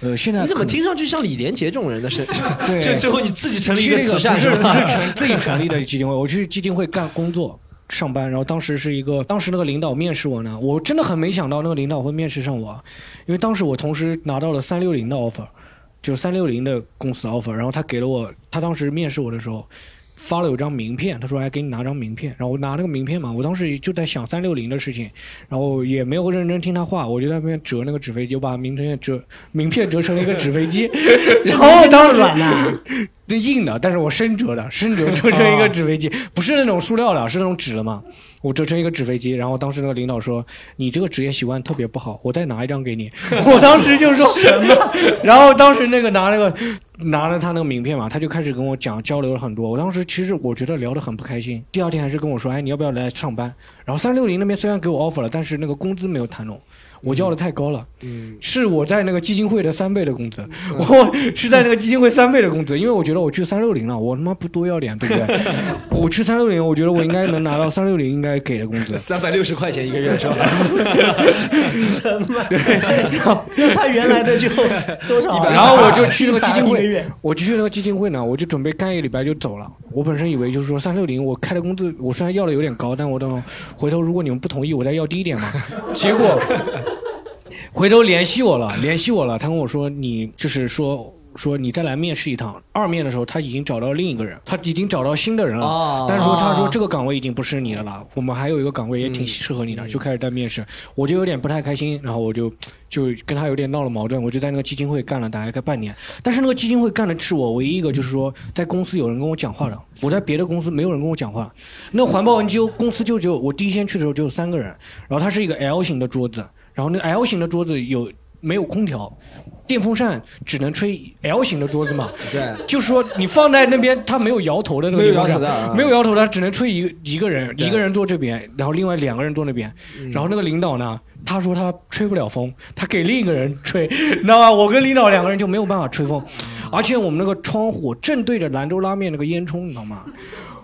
呃，现在你怎么听上去像李连杰这种人的身？对 就最后你自己成立一个个慈善不 是吧？是成自己成立的基金会，我去基金会干工作。上班，然后当时是一个，当时那个领导面试我呢，我真的很没想到那个领导会面试上我，因为当时我同时拿到了三六零的 offer，就是三六零的公司 offer，然后他给了我，他当时面试我的时候发了有张名片，他说哎给你拿张名片，然后我拿那个名片嘛，我当时就在想三六零的事情，然后也没有认真听他话，我就在那边折那个纸飞机，我把名片折名片折成了一个纸飞机，然后当时那硬的，但是我伸折的，伸折折成一个纸飞机，不是那种塑料的，是那种纸的嘛。我折成一个纸飞机，然后当时那个领导说：“你这个职业习惯特别不好，我再拿一张给你。”我当时就说什么？然后当时那个拿那个拿了他那个名片嘛，他就开始跟我讲，交流了很多。我当时其实我觉得聊得很不开心。第二天还是跟我说：“哎，你要不要来上班？”然后三六零那边虽然给我 offer 了，但是那个工资没有谈拢。我交的太高了，嗯，是我在那个基金会的三倍的工资，我是在那个基金会三倍的工资，因为我觉得我去三六零了，我他妈不多要点，对不对？我去三六零，我觉得我应该能拿到三六零应该给的工资。三百六十块钱一个月是吧？什么？那他原来的就多少？然后我就去那个基金会我就去那个基金会呢，我就准备干一个礼拜就走了。我本身以为就是说三六零我开的工资，我虽然要的有点高，但我等回头如果你们不同意，我再要低一点嘛。结果回头联系我了，联系我了，他跟我说你就是说。说你再来面试一趟。二面的时候他已经找到另一个人，他已经找到新的人了。哦但是说他说这个岗位已经不是你的了，我们还有一个岗位也挺适合你的，就开始在面试。我就有点不太开心，然后我就就跟他有点闹了矛盾，我就在那个基金会干了大概个半年。但是那个基金会干的是我唯一一个，就是说在公司有人跟我讲话的，我在别的公司没有人跟我讲话。那环保 NGO 公司就只有我第一天去的时候只有三个人，然后它是一个 L 型的桌子，然后那个 L 型的桌子有没有空调？电风扇只能吹 L 型的桌子嘛，对，就是说你放在那边，它没有摇头的那个没有地方上摇头的啊没有摇头的，只能吹一个一个人，一个人坐这边，然后另外两个人坐那边。然后那个领导呢，他说他吹不了风，他给另一个人吹，你知道吧？我跟领导两个人就没有办法吹风，而且我们那个窗户正对着兰州拉面那个烟囱，你知道吗？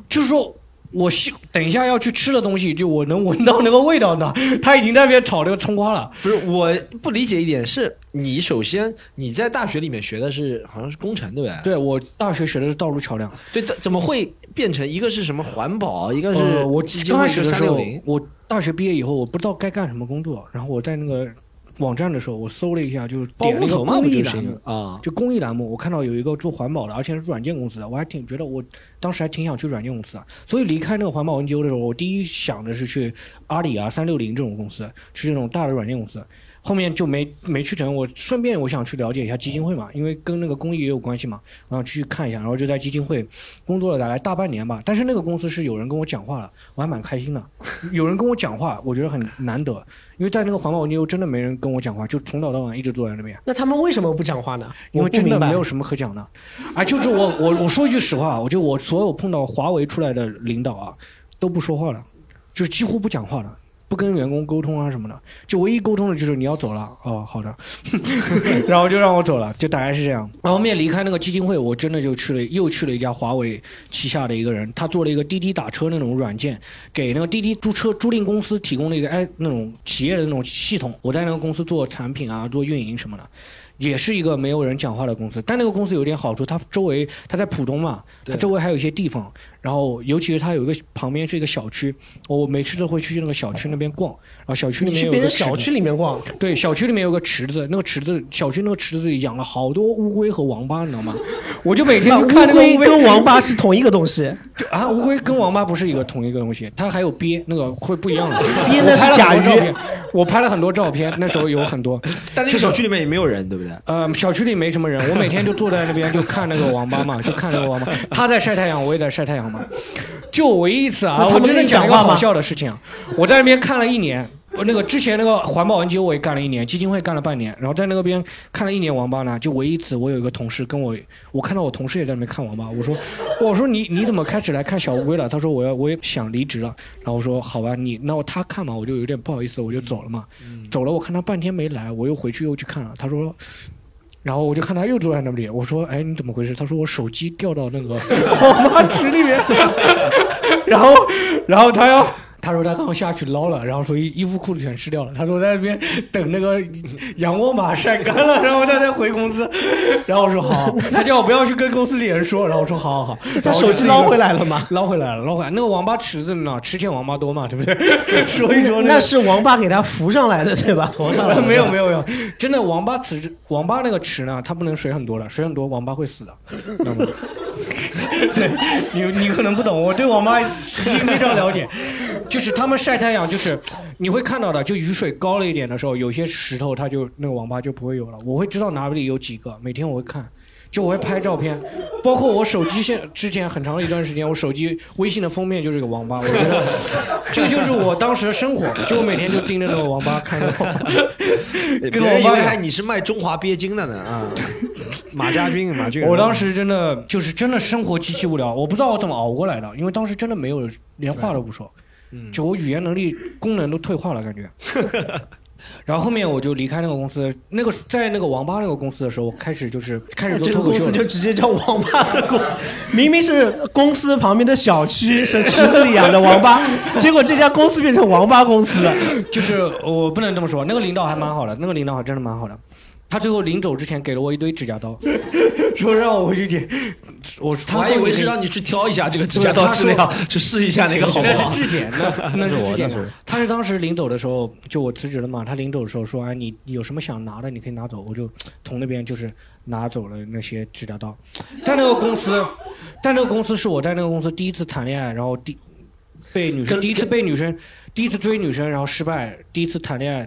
就是说。我希等一下要去吃的东西，就我能闻到那个味道呢。他已经在那边炒那个葱花了。不是我不理解一点是，你首先你在大学里面学的是好像是工程对不对？对我大学学的是道路桥梁，对，怎么会变成一个是什么环保，一个是呃，我刚开始的时候我大学毕业以后，我不知道该干什么工作，然后我在那个网站的时候，我搜了一下，就是包点了一个公益栏目，啊？就公益栏目，我看到有一个做环保的，而且是软件公司的，我还挺觉得我当时还挺想去软件公司的，所以离开那个环保 NGO 的时候，我第一想的是去阿里啊、三六零这种公司，去这种大的软件公司。后面就没没去成，我顺便我想去了解一下基金会嘛，因为跟那个公益也有关系嘛，然后去看一下，然后就在基金会工作了大概大半年吧。但是那个公司是有人跟我讲话了，我还蛮开心的，有人跟我讲话，我觉得很难得，因为在那个环保 NGO 真的没人跟我讲话，就从早到晚一直坐在那边。那他们为什么不讲话呢？因为真的没有什么可讲的，啊，就是我我我说一句实话，我就我所有碰到华为出来的领导啊，都不说话了，就是几乎不讲话了。不跟员工沟通啊什么的，就唯一沟通的就是你要走了。哦，好的，然后就让我走了，就大概是这样。然后后面离开那个基金会，我真的就去了，又去了一家华为旗下的一个人，他做了一个滴滴打车那种软件，给那个滴滴租车租赁公司提供了一个哎那种企业的那种系统。我在那个公司做产品啊，做运营什么的。也是一个没有人讲话的公司，但那个公司有点好处，它周围它在浦东嘛，它周围还有一些地方，然后尤其是它有一个旁边是一个小区，我每次都会去那个小区那边逛，然后小区里你面去别人小有个池子区里面逛，对，小区里面有个池子，那个池子小区那个池子里养了好多乌龟和王八，你知道吗？我就每天就看那个乌龟龟跟王八是同一个东西，就啊，乌龟跟王八不是一个同一个东西，它还有鳖，那个会不一样的。鳖那是甲鱼我拍了很多照片，那时候有很多。但那个小区里面也没有人，对不对？呃，小区里没什么人，我每天就坐在那边就看那个王八嘛，就看那个王八，他在晒太阳，我也在晒太阳嘛。就唯一一次啊，我真的讲一个好笑的事情啊，我在那边看了一年。我那个之前那个环保 NGO 我也干了一年，基金会干了半年，然后在那个边看了一年王八呢。就唯一一次，我有一个同事跟我，我看到我同事也在那边看王八，我说，我说你你怎么开始来看小乌龟了？他说我要我也想离职了，然后我说好吧，你那我他看嘛，我就有点不好意思，我就走了嘛。走了，我看他半天没来，我又回去又去看了，他说然后我就看他又坐在那里，我说：“哎，你怎么回事？”他说：“我手机掉到那个 网吧池里面。” 然后，然后他要。他说他刚下去捞了，然后说衣衣服裤子全湿掉了。他说在那边等那个阳光马晒干了，然后他再回公司。然后我说好，他叫我不要去跟公司里人说。然后我说好好好。他手机捞回来了吗？捞回来了，捞回来。那个王八池子呢？池前王八多嘛，对不对？说一说、那是王八给他浮上来的，对吧？浮上来的没有没有没有，真的王八池王八那个池呢，它不能水很多了，水很多王八会死的？对你你可能不懂，我对王八基因非常了解，就是他们晒太阳，就是你会看到的，就雨水高了一点的时候，有些石头它就那个网吧就不会有了，我会知道哪里有几个，每天我会看。就我会拍照片，包括我手机现之前很长的一段时间，我手机微信的封面就是一个王八，我觉得 这就是我当时的生活，就我每天就盯着那个王八看那个王八，别 跟王八人以为还你是卖中华鳖精的呢啊！马家军，马俊，我当时真的就是真的生活极其无聊，我不知道我怎么熬过来的，因为当时真的没有连话都不说，就我语言能力功能都退化了感觉。然后后面我就离开那个公司，那个在那个王八那个公司的时候，我开始就是开始做这个脱口秀了公司就直接叫王八的公司，明明是公司旁边的小区是池子里养的王八，结果这家公司变成王八公司了。就是我不能这么说，那个领导还蛮好的，那个领导还真的蛮好的。他最后临走之前给了我一堆指甲刀，说让我回去剪。我他我还以为是让你去挑一下这个指甲刀质量，去试一下那个好不那是。质检，那那是质检。他是当时临走的时候，就我辞职了嘛，他临走的时候说：“哎，你有什么想拿的，你可以拿走。”我就从那边就是拿走了那些指甲刀。在那个公司，在那个公司是我在那个公司第一次谈恋爱，然后第被女生第一次被女生第一次追女生，然后失败，第一次谈恋爱，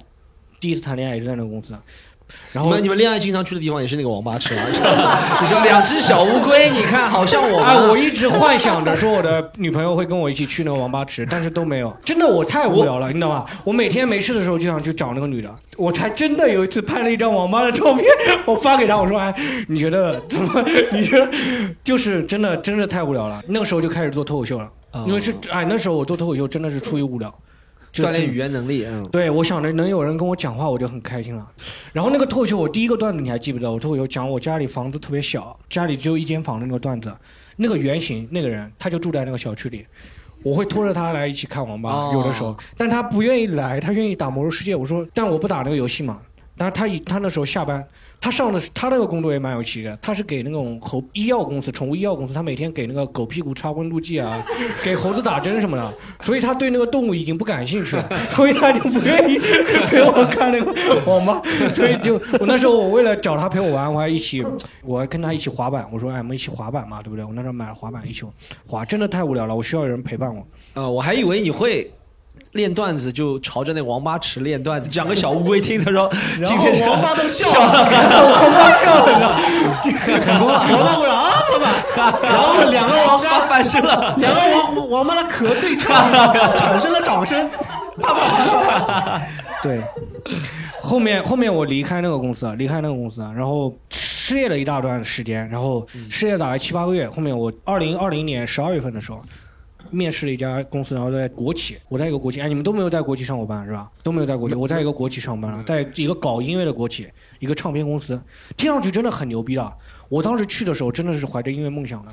第一次谈恋爱也是在那个公司。然后你们你们恋爱经常去的地方也是那个网吧吃吗？你 说两只小乌龟，你看好像我吗哎，我一直幻想着说我的女朋友会跟我一起去那个网吧池，但是都没有。真的，我太无聊了，你知道吗？我每天没事的时候就想去找那个女的。我才真的有一次拍了一张网吧的照片，我发给她，我说：“哎，你觉得怎么？你觉得就是真的，真的太无聊了。”那个时候就开始做脱口秀了，因为是哎，那时候我做脱口秀真的是出于无聊，就锻炼语言能力，嗯，对，我想着能有人跟我讲话，我就很开心了。然后那个脱口秀，我第一个段子你还记不记得？我脱口秀讲我家里房子特别小，家里只有一间房的那个段子，那个原型那个人他就住在那个小区里，我会拖着他来一起看网吧，哦有的时候，但他不愿意来，他愿意打魔兽世界。我说，但我不打那个游戏嘛。但是他一他那时候下班，他上的他那个工作也蛮有奇的，他是给那种猴医药公司、宠物医药公司，他每天给那个狗屁股插温度计啊，给猴子打针什么的，所以他对那个动物已经不感兴趣了，所以他就不愿意陪我看那个网吧，所以就我那时候我为了找他陪我玩，我还一起我还跟他一起滑板，我说哎我们一起滑板嘛，对不对？我那时候买了滑板一起滑，真的太无聊了，我需要有人陪伴我。呃，我还以为你会。练段子就朝着那王八池练段子，讲个小乌龟听。他 说今天王八都笑 笑了，王八笑了，成功了，王八我说啊，老板，然后两个王八 翻身了，两个王王八的壳对撞，产生了掌声，啪啪啪啪。对，后面后面我离开那个公司，离开那个公司，然后失业了一大段时间，然后失业大概七八个月。后面我二零二零年十二月份的时候，面试了一家公司，然后在国企，我在一个国企，哎，你们都没有在国企上过班是吧？都没有在国企，我在一个国企上班了，在一个搞音乐的国企，一个唱片公司，听上去真的很牛逼的。我当时去的时候真的是怀着音乐梦想的。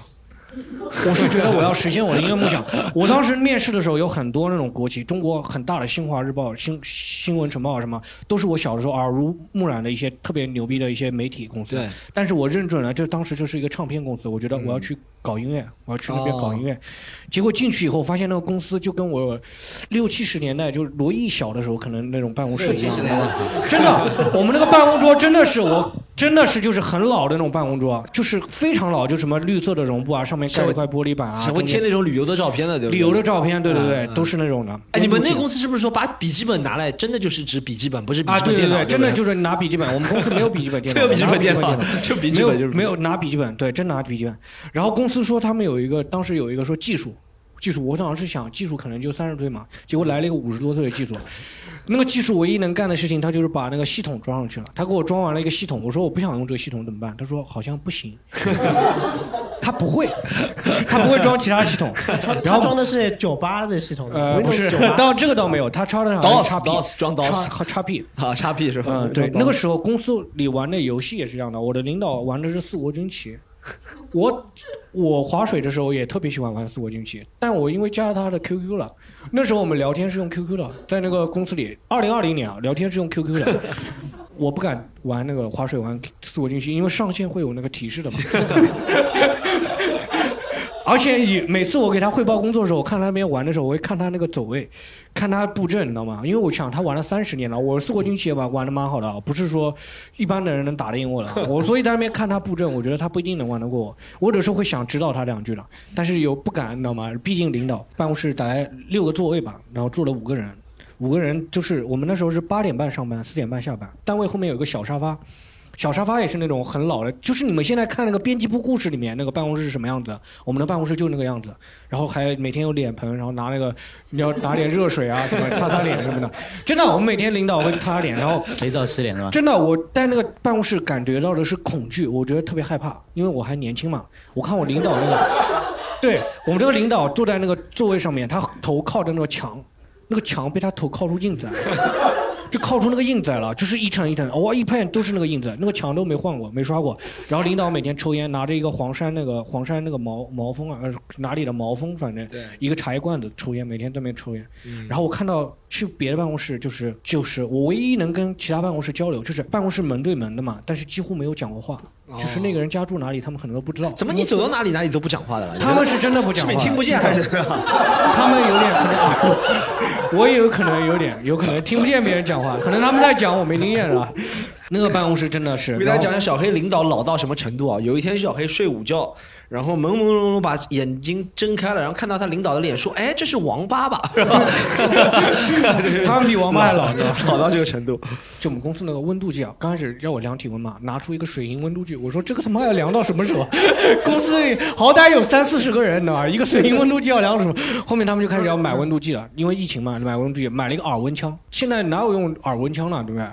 我是觉得我要实现我的音乐梦想。我当时面试的时候有很多那种国企，中国很大的新华日报、新新闻晨报什么，都是我小的时候耳濡目染的一些特别牛逼的一些媒体公司。对，但是我认准了，这当时这是一个唱片公司，我觉得我要去搞音乐，我要去那边搞音乐。结果进去以后，发现那个公司就跟我六七十年代就是罗毅小的时候可能那种办公室一样。真的，我们那个办公桌真的是我。真的是就是很老的那种办公桌，就是非常老，就什么绿色的绒布啊，上面盖一块玻璃板啊，还会贴那种旅游的照片的，对不对？旅游的照片，对对对，嗯都是那种的。哎，你们那公司是不是说把笔记本拿来，真的就是指笔记本，不是笔啊？记本电脑？对对对，真的就是拿笔记本。我们公司没有笔记本电脑，没有笔记本电脑，脑，就笔记本就是没有拿笔记本，对，真拿笔记本。然后公司说他们有一个，当时有一个说技术。技术，我当时是想技术可能就三十岁嘛，结果来了一个五十多岁的技术，那个技术唯一能干的事情，他就是把那个系统装上去了。他给我装完了一个系统，我说我不想用这个系统怎么办？他说好像不行，他不会，他不会装其他系统。然后装的是九八的系统，呃，不是，倒这个倒没有，他插的是 DOS DOS 装 DOS 和叉 P 啊叉 P 是吧？嗯，对，那个时候公司里玩的游戏也是这样的，我的领导玩的是四国军旗。我我划水的时候也特别喜欢玩四国军棋，但我因为加了他的 QQ 了，那时候我们聊天是用 QQ 的，在那个公司里，二零二零年啊，聊天是用 QQ 的，我不敢玩那个划水玩四国军棋，因为上线会有那个提示的嘛。而且以每次我给他汇报工作的时候，我看他那边玩的时候，我会看他那个走位，看他布阵，你知道吗？因为我想他玩了三十年了，我四国军棋也玩玩的蛮好的，不是说一般的人能打得赢我的。我所以在那边看他布阵，我觉得他不一定能玩得过我。我有时候会想指导他两句的，但是又不敢，你知道吗？毕竟领导办公室大概六个座位吧，然后坐了五个人，五个人就是我们那时候是八点半上班，四点半下班，单位后面有个小沙发。小沙发也是那种很老的，就是你们现在看那个编辑部故事里面那个办公室是什么样子的，我们的办公室就那个样子，然后还每天有脸盆，然后拿那个你要拿点热水啊什么擦擦脸什么的，真的，我们每天领导会擦脸，然后肥皂洗脸是吧？真的，我在那个办公室感觉到的是恐惧，我觉得特别害怕，因为我还年轻嘛，我看我领导那个，对我们这个领导坐在那个座位上面，他头靠着那个墙，那个墙被他头靠出镜子来。就靠出那个印子来了，就是一层一层，哇，一片都是那个印子，那个墙都没换过，没刷过。然后领导每天抽烟，拿着一个黄山那个黄山那个毛毛峰啊，呃哪里的毛峰，反正一个茶叶罐子抽烟，每天在那边抽烟。然后我看到去别的办公室，就是就是我唯一能跟其他办公室交流，就是办公室门对门的嘛，但是几乎没有讲过话，就是那个人家住哪里，他们可能都不知道。怎么你走到哪里哪里都不讲话的了？他们是真的不讲话，是你听不见还是？他们有点可能，我也有可能有点，有可能听不见别人讲话，可能他们在讲，我没听见是吧？那个办公室真的是，给大家讲讲小黑领导老到什么程度啊？有一天小黑睡午觉，然后朦朦胧胧把眼睛睁开了，然后看到他领导的脸，说：“哎，这是王八吧？” 他们比王八还老呢，老到这个程度。就我们公司那个温度计啊，刚开始让我量体温嘛，拿出一个水银温度计，我说这个他妈要量到什么时候？公司里好歹有三四十个人呢，一个水银温度计要量到什么？后面他们就开始要买温度计了，因为疫情嘛，买温度计，买了一个耳温枪。现在哪有用耳温枪了，对不对？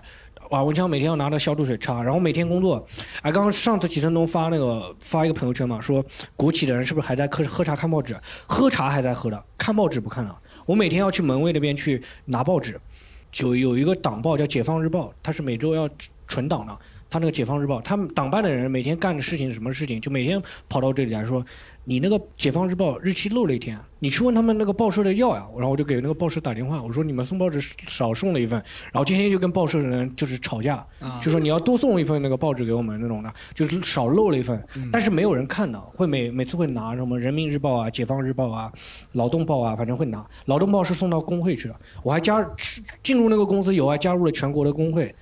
耳温枪每天要拿着消毒水擦，然后每天工作。哎，刚刚上次齐承东发那个发一个朋友圈嘛，说国企的人是不是还在喝喝茶看报纸？喝茶还在喝的，看报纸不看了。我每天要去门卫那边去拿报纸，就有一个党报叫《解放日报》，它是每周要存档的。他那个《解放日报》，他们党办的人每天干的事情是什么事情？就每天跑到这里来说，你那个《解放日报》日期漏了一天，你去问他们那个报社的要呀。然后我就给那个报社打电话，我说你们送报纸少送了一份。然后今天就跟报社的人就是吵架，就说你要多送一份那个报纸给我们那种的，就是少漏了一份。但是没有人看到，会每每次会拿什么《人民日报》啊、《解放日报》啊、《劳动报》啊，反正会拿。劳动报是送到工会去的，我还加进入那个公司以后还加入了全国的工会。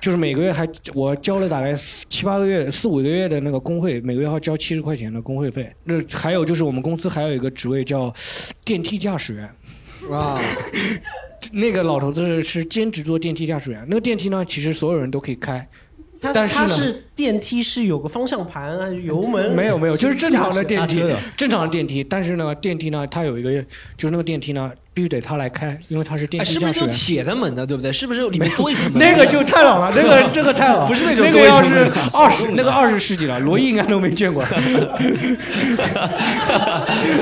就是每个月还我交了大概七八个月四五个月的那个工会，每个月要交七十块钱的工会费。那还有就是我们公司还有一个职位叫电梯驾驶员，啊，那个老头子是兼职做电梯驾驶员。那个电梯呢，其实所有人都可以开，它但是呢它是电梯是有个方向盘啊，油门没有没有，就是正常的电梯正常的电梯。但是呢，电梯呢，它有一个就是那个电梯呢，必须得他来开，因为它是电哎，是不是。铁的门的，对不对？是不是里面多一层 门？那个就太老了，那个 这个太老了，不是那种那个要是二十那个二十世纪了，罗毅应该都没见过，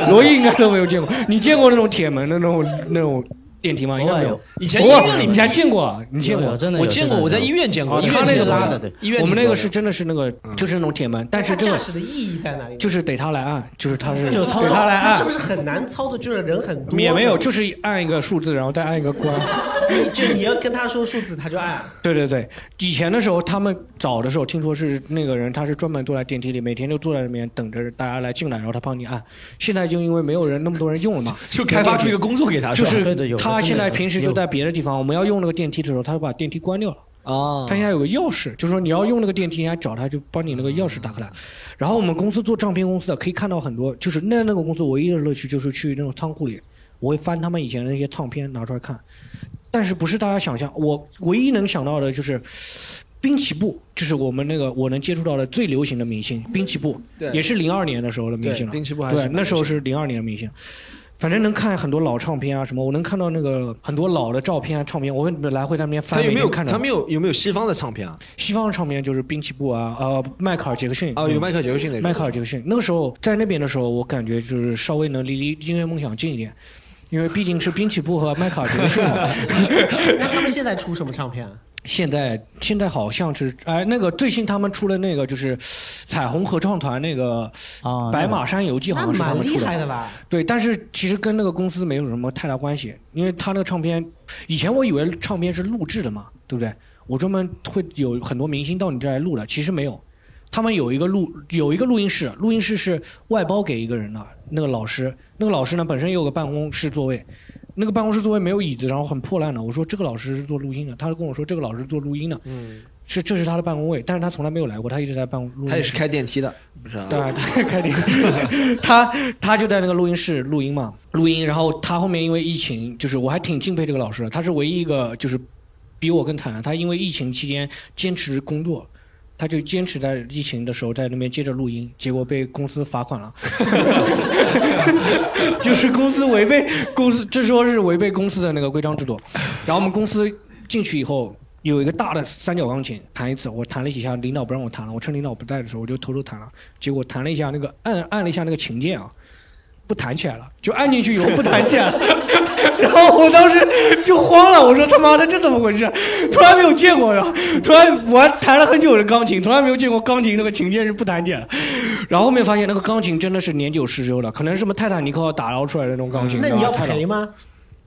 罗毅应该都没有见过。你见过那种铁门的那种那种电梯吗？应该没有。以前医院里面你还见过啊？你见过？真的我见过，我在医院见过，哦医他那个拉的对医院我们那个是真的是那个，就是那种铁门，但是这个它驾驶的意义在哪里？就是得他来按，就是他是就操作，得他来按是不。是很难操作？就是人很多，也没有，就是按一个数字，然后再按一个关。就你要跟他说数字，他就按。对对对，以前的时候，他们早的时候听说是那个人，他是专门坐在电梯里，每天就坐在里面等着大家来进来，然后他帮你按。现在就因为没有人那么多人用了嘛，就开发出一个工作给他，就是对他现在平时就在别的地方，我们要用那个电梯的时候，他就把电梯关掉了。啊他现在有个钥匙，就是说你要用那个电梯，人家找他，就帮你那个钥匙打开来。然后我们公司做唱片公司的，可以看到很多，就是那那个公司唯一的乐趣就是去那种仓库里，我会翻他们以前的那些唱片拿出来看。但是不是大家想象，我唯一能想到的就是滨崎步，就是我们那个我能接触到的最流行的明星，滨崎步，对也是零二年的时候的明星了。滨崎步还是对，那时候是零二年的明星。反正能看很多老唱片啊什么，我能看到那个很多老的照片啊唱片，我会来回在那边翻。他有没有看着他们有有没有西方的唱片啊？西方的唱片就是滨崎步啊，呃，迈克尔杰克逊哦，有迈克尔杰克逊那种。迈克尔杰克逊。那个时候在那边的时候，我感觉就是稍微能离离音乐梦想近一点，因为毕竟是滨崎步和迈克尔杰克逊嘛。那他们现在出什么唱片啊？现在现在好像是哎，那个最新他们出了那个就是彩虹合唱团那个啊《白马山游记》，好像是他们出的。害的吧？对，但是其实跟那个公司没有什么太大关系，因为他那个唱片，以前我以为唱片是录制的嘛，对不对？我专门会有很多明星到你这儿来录的，其实没有。他们有一个录有一个录音室，录音室是外包给一个人的，那个老师，那个老师呢本身也有个办公室座位，那个办公室座位没有椅子，然后很破烂的。我说这个老师是做录音的，他就跟我说这个老师做录音的，嗯，是这是他的办公位，但是他从来没有来过，他一直在办公录音室。他也是开电梯的，不是啊？对，他开店，他他就在那个录音室录音嘛，录音。然后他后面因为疫情，就是我还挺敬佩这个老师的，他是唯一一个就是比我更惨的。他因为疫情期间坚持工作，他就坚持在疫情的时候在那边接着录音，结果被公司罚款了。就是公司违背公司，这说是违背公司的那个规章制度。然后我们公司进去以后。有一个大的三角钢琴，弹一次，我弹了几下，领导不让我弹了，我趁领导不在的时候，我就偷偷弹了，结果弹了一下那个按按了一下那个琴键啊，不弹起来了，就按进去以后不弹起来了。然后我当时就慌了，我说他妈的这怎么回事？从来没有见过呀！突然我还弹了很久的钢琴，从来没有见过钢琴那个琴键是不弹起来的。然后后面发现那个钢琴真的是年久失修了，可能是什么泰坦尼克号打捞出来的那种钢琴。那你要赔吗？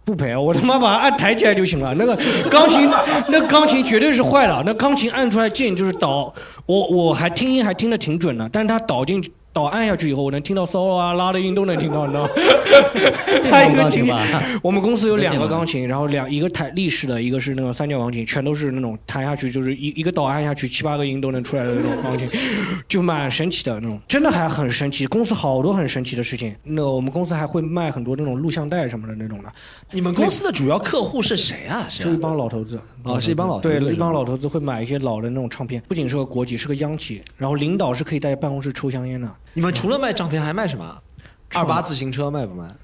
不赔啊！我他妈把它按抬起来就行了。那个钢琴，那钢琴绝对是坏了。那钢琴按出来键就是倒，我我还听音还听得挺准的，但是它倒进去导按下去以后，我能听到嗦啊拉的音都能听到，你知道吗？它一个琴吧，我们公司有两个钢琴，然后两一个台立式的，一个是那种三角钢琴，全都是那种弹下去就是一一个导按下去七八个音都能出来的那种钢琴，就蛮神奇的那种，真的还很神奇。公司好多很神奇的事情。那我们公司还会卖很多那种录像带什么的那种的。你们公司的主要客户是谁啊？是是一帮老头子哦是一帮老头子对，一帮老头子会买一些老的那种唱片，不仅是个国企，是个央企，然后领导是可以在办公室抽香烟的。你们除了卖唱片还卖什么？二八自行车卖不卖？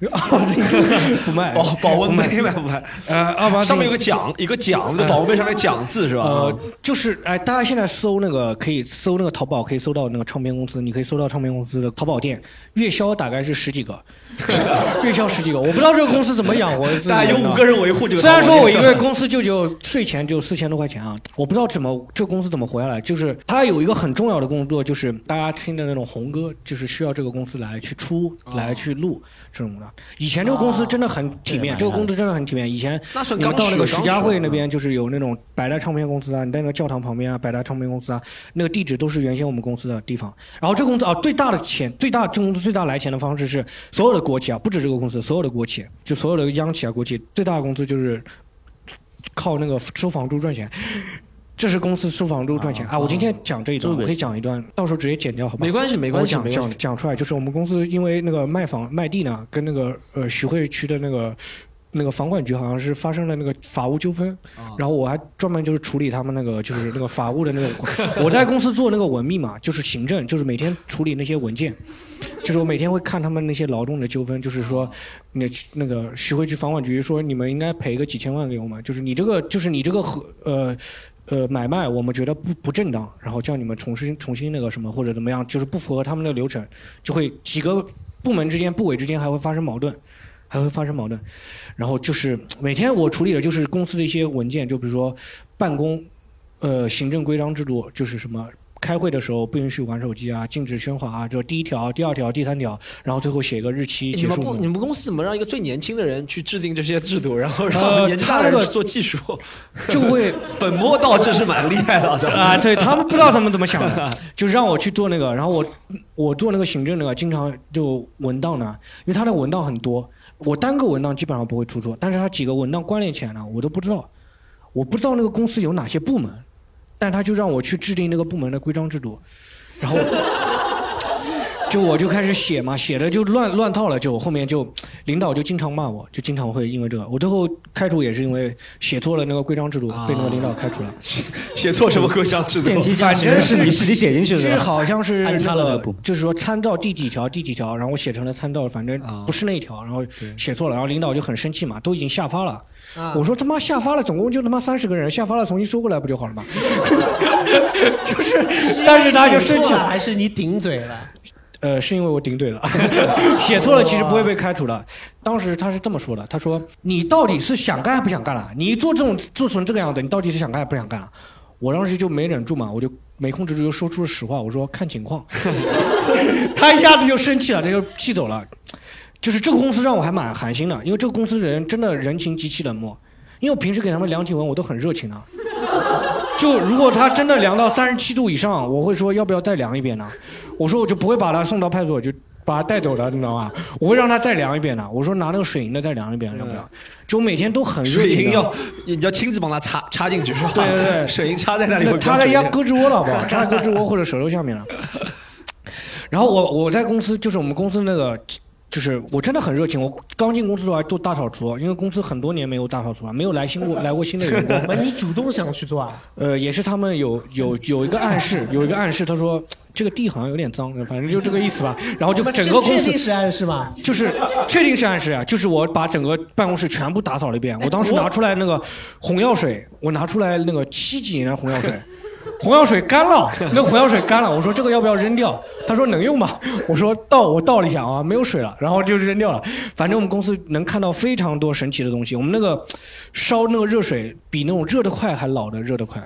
不卖保保温杯卖不卖？呃，二八上面有个奖，一个奖，那保温杯上面奖字是吧？呃，就是哎，大家现在搜那个可以搜那个淘宝，可以搜到那个唱片公司，你可以搜到唱片公司的淘宝店，月销大概是十几个，月销十几个，我不知道这个公司怎么养活。大概有五个人维护这个。虽然说我一个月公司就就税前就四千多块钱啊，我不知道怎么这个公司怎么活下来。就是他有一个很重要的工作，就是大家听的那种红歌，就是需要这个公司来去出、来去录这种的。以前这个公司真的很体面，哦这个公司真的很体面。以前你们到那个徐家汇那边，就是有那种百代唱片公司啊，你在那个教堂旁边啊，百代唱片公司啊，那个地址都是原先我们公司的地方。然后这个公司啊，最大的钱，最大这公司最大来钱的方式是所有的国企啊，不止这个公司，所有的国企，就所有的央企啊、国企，最大的公司就是靠那个收房租赚钱。这是公司收房租赚钱啊！我今天讲这一段，我可以讲一段，到时候直接剪掉，好吧？没关系没关系我讲讲讲出来，就是我们公司因为那个卖房卖地呢，跟那个呃徐汇区的那个那个房管局好像是发生了那个法务纠纷，啊然后我还专门就是处理他们那个就是那个法务的那种，我在公司做那个文秘嘛，就是行政，就是每天处理那些文件，就是我每天会看他们那些劳动的纠纷，就是说那那个徐汇区房管局说你们应该赔个几千万给我们，就是你这个就是你这个和呃。呃，买卖我们觉得不不正当，然后叫你们重新重新那个什么或者怎么样，就是不符合他们的流程，就会几个部门之间、部委之间还会发生矛盾，还会发生矛盾。然后就是每天我处理的就是公司的一些文件，就比如说办公，呃，行政规章制度，就是什么。开会的时候不允许玩手机啊，禁止喧哗啊，就第一条、第二条、第三条，然后最后写个日期你们不。你们公司怎么让一个最年轻的人去制定这些制度，然后 让呃年纪大的他那个人去做技术？就会 本末倒置是蛮厉害的啊，对他们不知道他们怎么想的，就让我去做那个，然后我我做那个行政那个，经常就文档呢，因为他的文档很多，我单个文档基本上不会出错，但是他几个文档关联起来呢，我都不知道，我不知道那个公司有哪些部门，但他就让我去制定那个部门的规章制度，然后。就我就开始写嘛，写的就乱乱套了，就后面就领导就经常骂我，就经常会因为这个，我最后开除也是因为写错了那个规章制度，被那个领导开除了。写错什么规章制度？电梯驾驶员是你自己写进去的，是好像是安插了那个这个部就是说参照第几条第几条，然后我写成了参照，反正不是那一条，然后写错了，然后领导就很生气嘛，都已经下发了。啊我说他妈下发了，总共就他妈三十个人，下发了重新收过来不就好了吗？就是，但是他就生气了了，还是你顶嘴了？呃，是因为我顶嘴了，写错了其实不会被开除的。当时他是这么说的，他说你到底是想干还不想干了？你做这种做成这个样子，你到底是想干还不想干了？我当时就没忍住嘛，我就没控制住，就说出了实话，我说看情况。他一下子就生气了，这就气走了。就是这个公司让我还蛮寒心的，因为这个公司人真的人情极其冷漠。因为我平时给他们量体温，我都很热情的。就如果他真的量到三十七度以上，我会说要不要再量一遍呢？我说我就不会把他送到派出所，就把他带走了，你知道吗？我会让他再量一遍的。我说拿那个水银的再量一遍，要不要？就每天都很热情的。水银要你要亲自帮他插插进去是吧？对对对 水银插在那里插在人家胳肢窝了，好不好？插在胳肢窝或者舌头下面了。然后我我在公司就是我们公司那个。就是我真的很热情，我刚进公司的时候还做大扫除，因为公司很多年没有大扫除了，没有来新过来过新的员工。那你主动想去做啊？呃，也是他们有有有一个暗示，有一个暗示，他说这个地好像有点脏，反正就这个意思吧。然后就整个公司确定是暗示吗？就是确定是暗示啊，就是我把整个办公室全部打扫了一遍。我当时拿出来那个红药水，我拿出来那个七几年的红药水，红药水干了，那红药水干了，我说这个要不要扔掉？他说能用吗。我说倒，我倒了一下啊，没有水了，然后就扔掉了。反正我们公司能看到非常多神奇的东西。我们那个烧那个热水比那种热得快还老的热得快，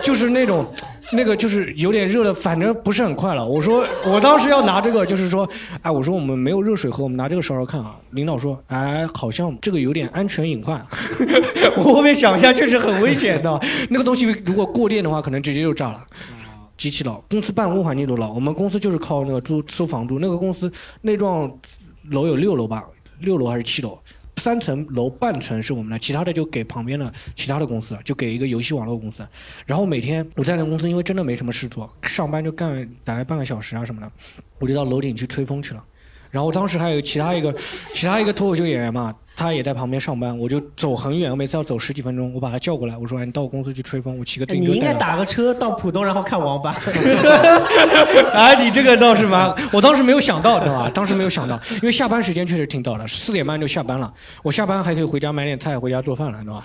就是那种。那个就是有点热的，反正不是很快了。我说我当时要拿这个，就是说，哎，我说我们没有热水喝，我们拿这个烧烧看啊。领导说，哎，好像这个有点安全隐患。我后面想一下，确实很危险的。那个东西如果过电的话，可能直接就炸了。极其老，公司办公环境都老。我们公司就是靠那个租收房租。那个公司那幢楼有六楼吧，六楼还是七楼？三层楼半层是我们的，其他的就给旁边的其他的公司，就给一个游戏网络公司。然后每天我在那公司，因为真的没什么事做，上班就干大概半个小时啊什么的，我就到楼顶去吹风去了。然后当时还有其他一个，其他一个脱口秀演员嘛，他也在旁边上班，我就走很远，我每次要走十几分钟，我把他叫过来，我说：“哎你到我公司去吹风，我骑个自行车。”你应该打个车到浦东，然后看网吧。哎，你这个倒是蛮……我当时没有想到，对吧？当时没有想到，因为下班时间确实挺早的，四点半就下班了，我下班还可以回家买点菜，回家做饭了，对吧？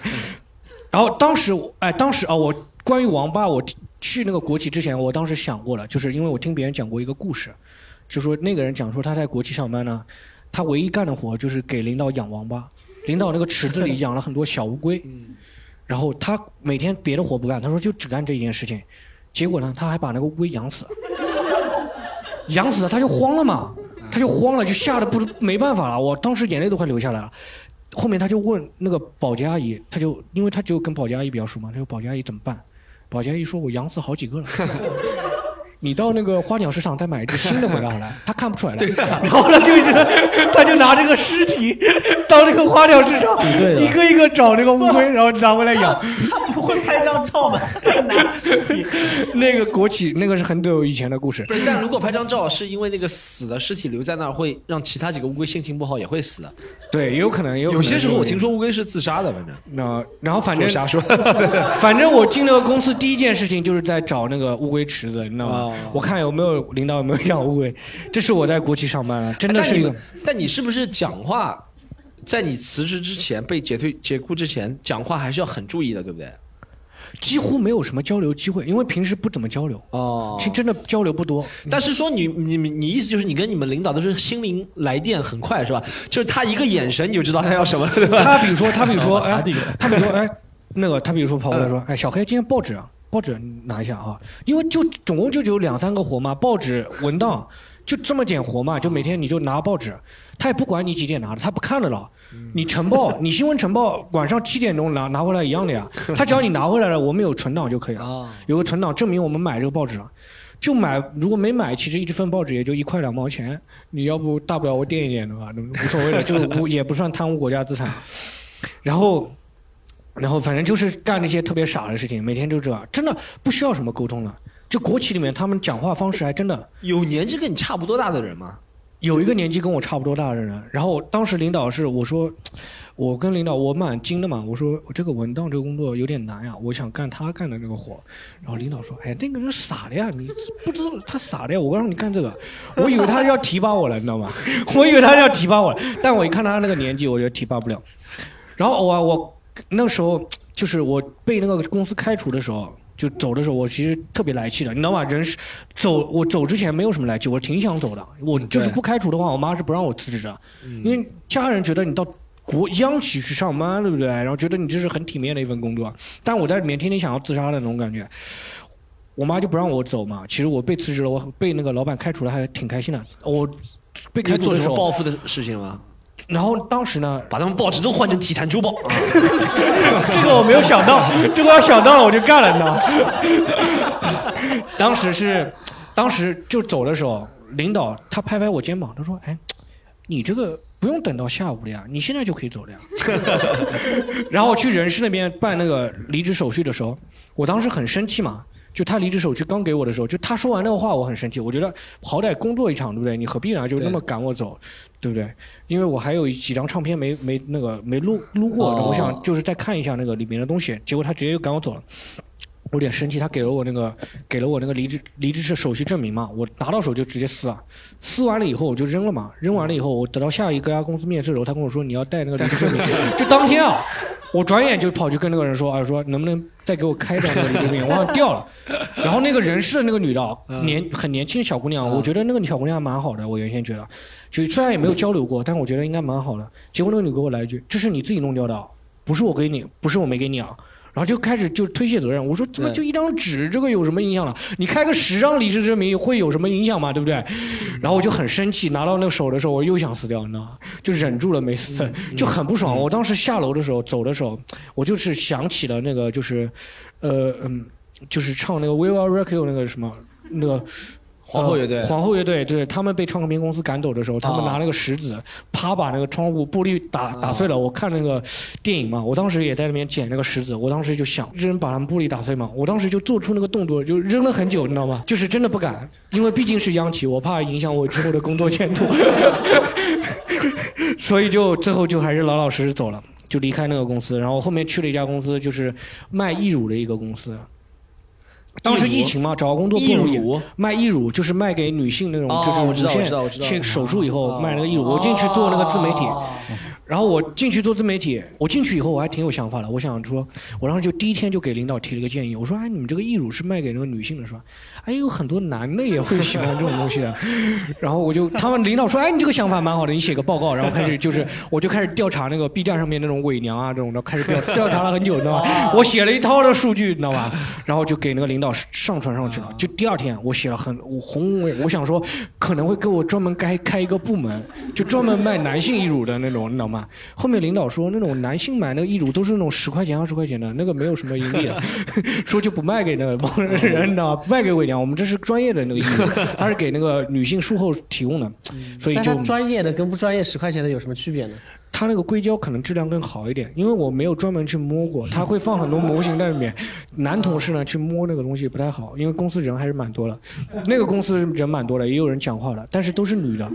然后当时，哎，当时啊，我关于网吧，我去那个国企之前，我当时想过了，就是因为我听别人讲过一个故事。就说那个人讲说他在国企上班呢，他唯一干的活就是给领导养王八，领导那个池子里养了很多小乌龟，然后他每天别的活不干，他说就只干这一件事情，结果呢他还把那个乌龟养死了，养死了他就慌了嘛，他就慌了就吓得不没办法了，我当时眼泪都快流下来了，后面他就问那个保洁阿姨，他就因为他就跟保洁阿姨比较熟嘛，他说保洁阿姨怎么办？保洁阿姨说我养死好几个了。你到那个花鸟市场再买一只新的回来好了，他看不出来了。然后他，就是 他就拿这个尸体到那个花鸟市场，一个一个找这个乌龟，然后拿回来养。他不会拍张照吗？拿尸体。那个国企那个是很久以前的故事。不是，但如果拍张照，是因为那个死的尸体留在那儿，会让其他几个乌龟心情不好，也会死的。对，也有可能。有有些时候我听说乌龟是自杀的，反正。那然后反正瞎说。反正我进那个公司第一件事情就是在找那个乌龟池子，你知道吗？我看有没有领导有没有养乌龟，这是我在国企上班了，真的是一个。但你是不是讲话，在你辞职之前被解退解雇之前，讲话还是要很注意的，对不对？几乎没有什么交流机会，因为平时不怎么交流哦，其实真的交流不多。但是说你你你意思就是你跟你们领导都是心灵来电很快是吧？就是他一个眼神你就知道他要什么了，对吧？他比如说他比如说 哎，他比如说哎，那个他比如说跑过来说哎，小黑今天报纸啊。报纸拿一下啊，因为就总共就只有两三个活嘛，报纸文档就这么点活嘛，就每天你就拿报纸，他也不管你几点拿的，他不看的了。你晨报，你新闻晨报晚上七点钟拿拿回来一样的呀，他只要你拿回来了，我们有存档就可以了，有个存档证明我们买这个报纸了，就买，如果没买，其实一份报纸也就一块两毛钱，你要不大不了我垫一点的吧，无所谓的，就 也不算贪污国家资产，然后。然后反正就是干那些特别傻的事情，每天就这样，真的不需要什么沟通了。就国企里面，他们讲话方式还真的有年纪跟你差不多大的人吗？有一个年纪跟我差不多大的人。然后当时领导是我说，我跟领导我蛮精的嘛，我说我这个文档这个工作有点难呀，我想干他干的那个活。然后领导说，哎，那个人傻的呀，你不知道他傻的呀，我让你干这个，我以为他要提拔我了，你知道吗？我以为他要提拔我了，但我一看他那个年纪，我觉得提拔不了。然后我我。那时候就是我被那个公司开除的时候，就走的时候，我其实特别来气的，你知道吗？人是走，我走之前没有什么来气，我挺想走的。我就是不开除的话，我妈是不让我辞职的，因为家人觉得你到国央企去上班，对不对？然后觉得你这是很体面的一份工作。但我在里面天天想要自杀的那种感觉，我妈就不让我走嘛。其实我被辞职了，我被那个老板开除了，还挺开心的。我被开除的时候，报复的事情吗？然后当时呢，把他们报纸都换成体坛周报，这个我没有想到，这个要想到了我就干了，你知道吗？当时是，当时就走的时候，领导他拍拍我肩膀，他说：“哎，你这个不用等到下午了呀，你现在就可以走了呀。”然后我去人事那边办那个离职手续的时候，我当时很生气嘛。就他离职手续刚给我的时候，就他说完那个话，我很生气。我觉得好歹工作一场，对不对？你何必呢？就那么赶我走，对不对？因为我还有几张唱片没没那个没录录过，我想就是再看一下那个里面的东西。结果他直接就赶我走了，我有点生气。他给了我那个给了我那个离职离职是手续证明嘛，我拿到手就直接撕啊，撕完了以后我就扔了嘛。扔完了以后，我等到下一个家公司面试的时候，他跟我说你要带那个离职证明，就当天啊。我转眼就跑去跟那个人说啊，说能不能再给我开张这个离职病，我好像掉了。然后那个人是那个女的啊，年很年轻的小姑娘，我觉得那个小姑娘还蛮好的，我原先觉得，就虽然也没有交流过，但我觉得应该蛮好的。结果那个女给我来一句，这是你自己弄掉的啊，不是我给你，不是我没给你啊。然后就开始就推卸责任，我说怎么就一张纸，这个有什么影响了？你开个十张离职证明会有什么影响吗？对不对？然后我就很生气，拿到那个手的时候，我又想死掉，你知道吗？就忍住了没死，就很不爽。我当时下楼的时候，走的时候，我就是想起了那个，就是，呃嗯，就是唱那个《We Will Rock You》那个什么那个。皇后乐队呃皇后乐队，对他们被唱片公司赶走的时候，他们哦拿那个石子，啪把那个窗户玻璃打打碎了。我看那个电影嘛，我当时也在那边捡那个石子，我当时就想扔把他们玻璃打碎嘛，我当时就做出那个动作，就扔了很久，你知道吗？就是真的不敢，因为毕竟是央企，我怕影响我之后的工作前途，所以就最后就还是老老实实走了，就离开那个公司，然后后面去了一家公司，就是卖义乳的一个公司。当时疫情嘛，找工作不义容易。乳卖义乳就是卖给女性那种，哦就是乳腺切手术以后哦卖那个义乳。我进去做那个自媒体，然后我进去做自媒体，我进去以后我还挺有想法的。我想说，我当时就第一天就给领导提了个建议，我说：“哎，你们这个义乳是卖给那个女性的是吧？哎，有很多男的也会喜欢这种东西的。”然后我就他们领导说：“哎，你这个想法蛮好的，你写个报告。”然后开始 就是我就开始调查那个 B 站上面那种伪娘啊这种的，开始调调查了很久，你知道吧？我写了一套的数据，你知道吧？然后就给那个领导上传上去了。就第二天我写了很我宏伟，我想说可能会给我专门开开一个部门，就专门卖男性义乳的那种，你知道吗？后面领导说那种男性买那个义乳都是那种十块钱二十块钱的，那个没有什么盈利的，说就不卖给那个帮人，你知道吗？不卖给伪娘，我们这是专业的那个义乳，它是给那个女性术后提供的，所以就专业的跟不专业十块钱的有什么区别呢？它那个硅胶可能质量更好一点，因为我没有专门去摸过，它会放很多模型在里面。男同事呢去摸那个东西不太好，因为公司人还是蛮多的，那个公司人蛮多的，也有人讲话的，但是都是女的，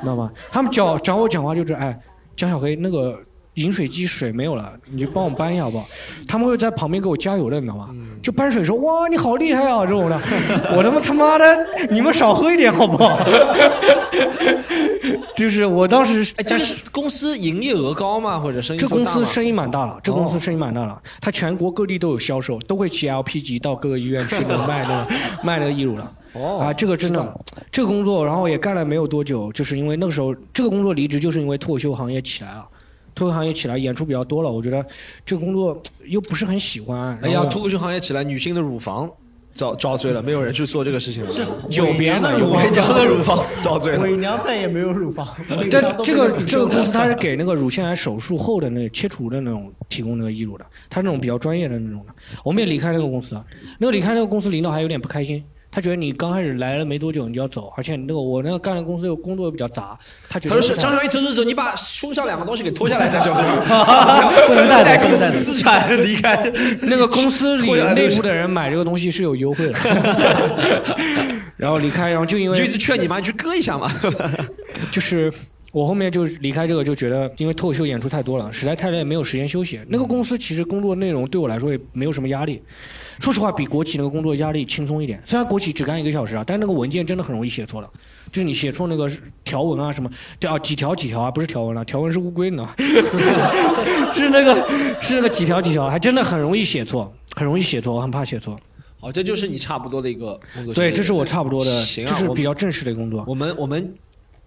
知道吗？他们讲找我讲话就是，哎，江小黑那个。饮水机水没有了，你就帮我搬一下好不好？他们会在旁边给我加油的，你知道吗？就搬水说哇你好厉害啊这种的，我他妈他妈的你们少喝一点好不好？就是我当时哎，这是公司营业额高吗？或者生意这公司生意蛮大了，这公哦司生意蛮大了，它全国各地都有销售，都会骑 LP 级到各个医院去那 个卖那个卖那个义乳了。哦啊，这个真的，这个工作，然后也干了没有多久，就是因为那个时候这个工作离职，就是因为脱口秀行业起来了。脱口秀行业起来，演出比较多了，我觉得这个工作又不是很喜欢。哎呀，脱口秀行业起来，女性的乳房遭遭罪了，没有人去做这个事情了。久别的，乳房伪娘的乳房遭罪了。伪娘再也没有乳房，伪这这个这个公司它是给那个乳腺癌手术后的那个切除的那种提供那个义乳的，它是那种比较专业的那种的。我们也离开那个公司了，那个离开那个公司领导还有点不开心，他觉得你刚开始来了没多久你就要走，而且那个我那个干的公司又工作又比较杂，他觉他说：“得不太张小一走走走，你把胸上两个东西给脱下来再 走。不能带公司。资产离开。那个公司里内部的人买这个东西是有优惠的，然后离开，然后就因为就一直劝你嘛，你去割一下嘛。就是我后面就离开这个，就觉得因为脱口秀演出太多了，实在太累，没有时间休息。那个公司其实工作内容对我来说也没有什么压力，说实话比国企那个工作压力轻松一点。虽然国企只干一个小时啊，但那个文件真的很容易写错了，就是你写错那个条文啊什么，对啊几条几条啊，不是条文了、条文是乌龟呢，是那个是那个几条几条，还真的很容易写错，很容易写错，我很怕写错。好，这就是你差不多的一个工作。对，这是我差不多的，行啊这是比较正式的工作。我们我们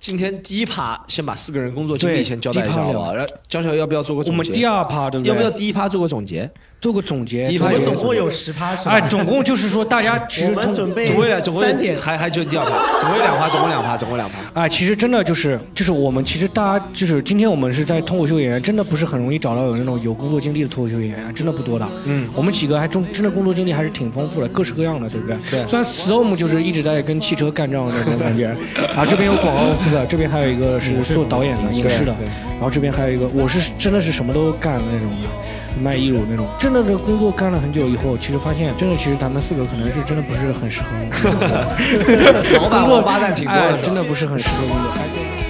今天第一趴先把四个人工作经历先交代一下，好不好？然后娇小要不要做个我们总结？第二趴对不对？要不要第一趴做个总结？做个总结？我们总共有十趴是吧？哎，总共就是说，大家其实我们通准备总共两总共三减还还就第二趴，总共两趴，总共两趴，总共两趴。哎，其实真的就是就是我们其实大家就是今天我们是在脱口秀演员，真的不是很容易找到有那种有工作经历的脱口秀演员，真的不多的。嗯，我们几个还中真的工作经历还是挺丰富的，各式各样的，对不对？对虽然 Storm 就是一直在跟汽车干仗的那种感觉，然 后这边有广告公司的，这边还有一个是做导演的影视的，然后这边还有一个我是真的是什么都干的那种的，卖义乳那种。真的这工作干了很久以后，其实发现真的其实咱们四个可能是真的不是很适合 老板工作王八蛋挺多哎的，真的不是很适合工作。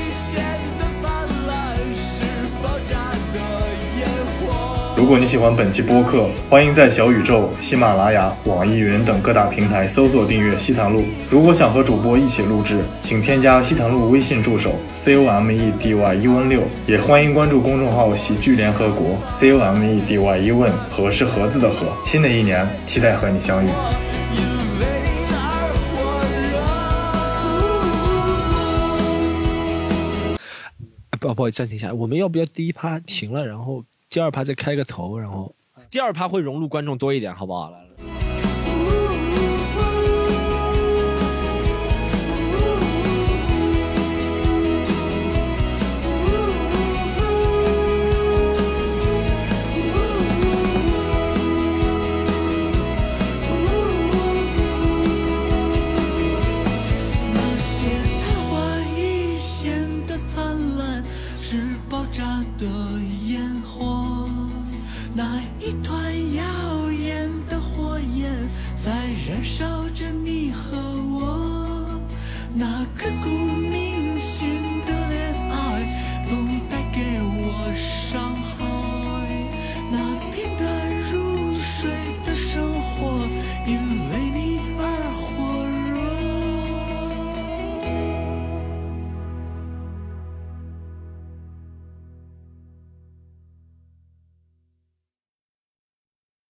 如果你喜欢本期播客，欢迎在小宇宙、喜马拉雅、网易云等各大平台搜索订阅西塘路。如果想和主播一起录制，请添加西塘路微信助手 c o m e d y 一 n 六，也欢迎关注公众号喜剧联合国 c o m e d y 一 n 和是盒子的盒。新的一年，期待和你相遇。不不好意思，暂停一下，我们要不要第一趴停了，然后第二趴再开个头，然后第二趴会融入观众多一点，好不好？来。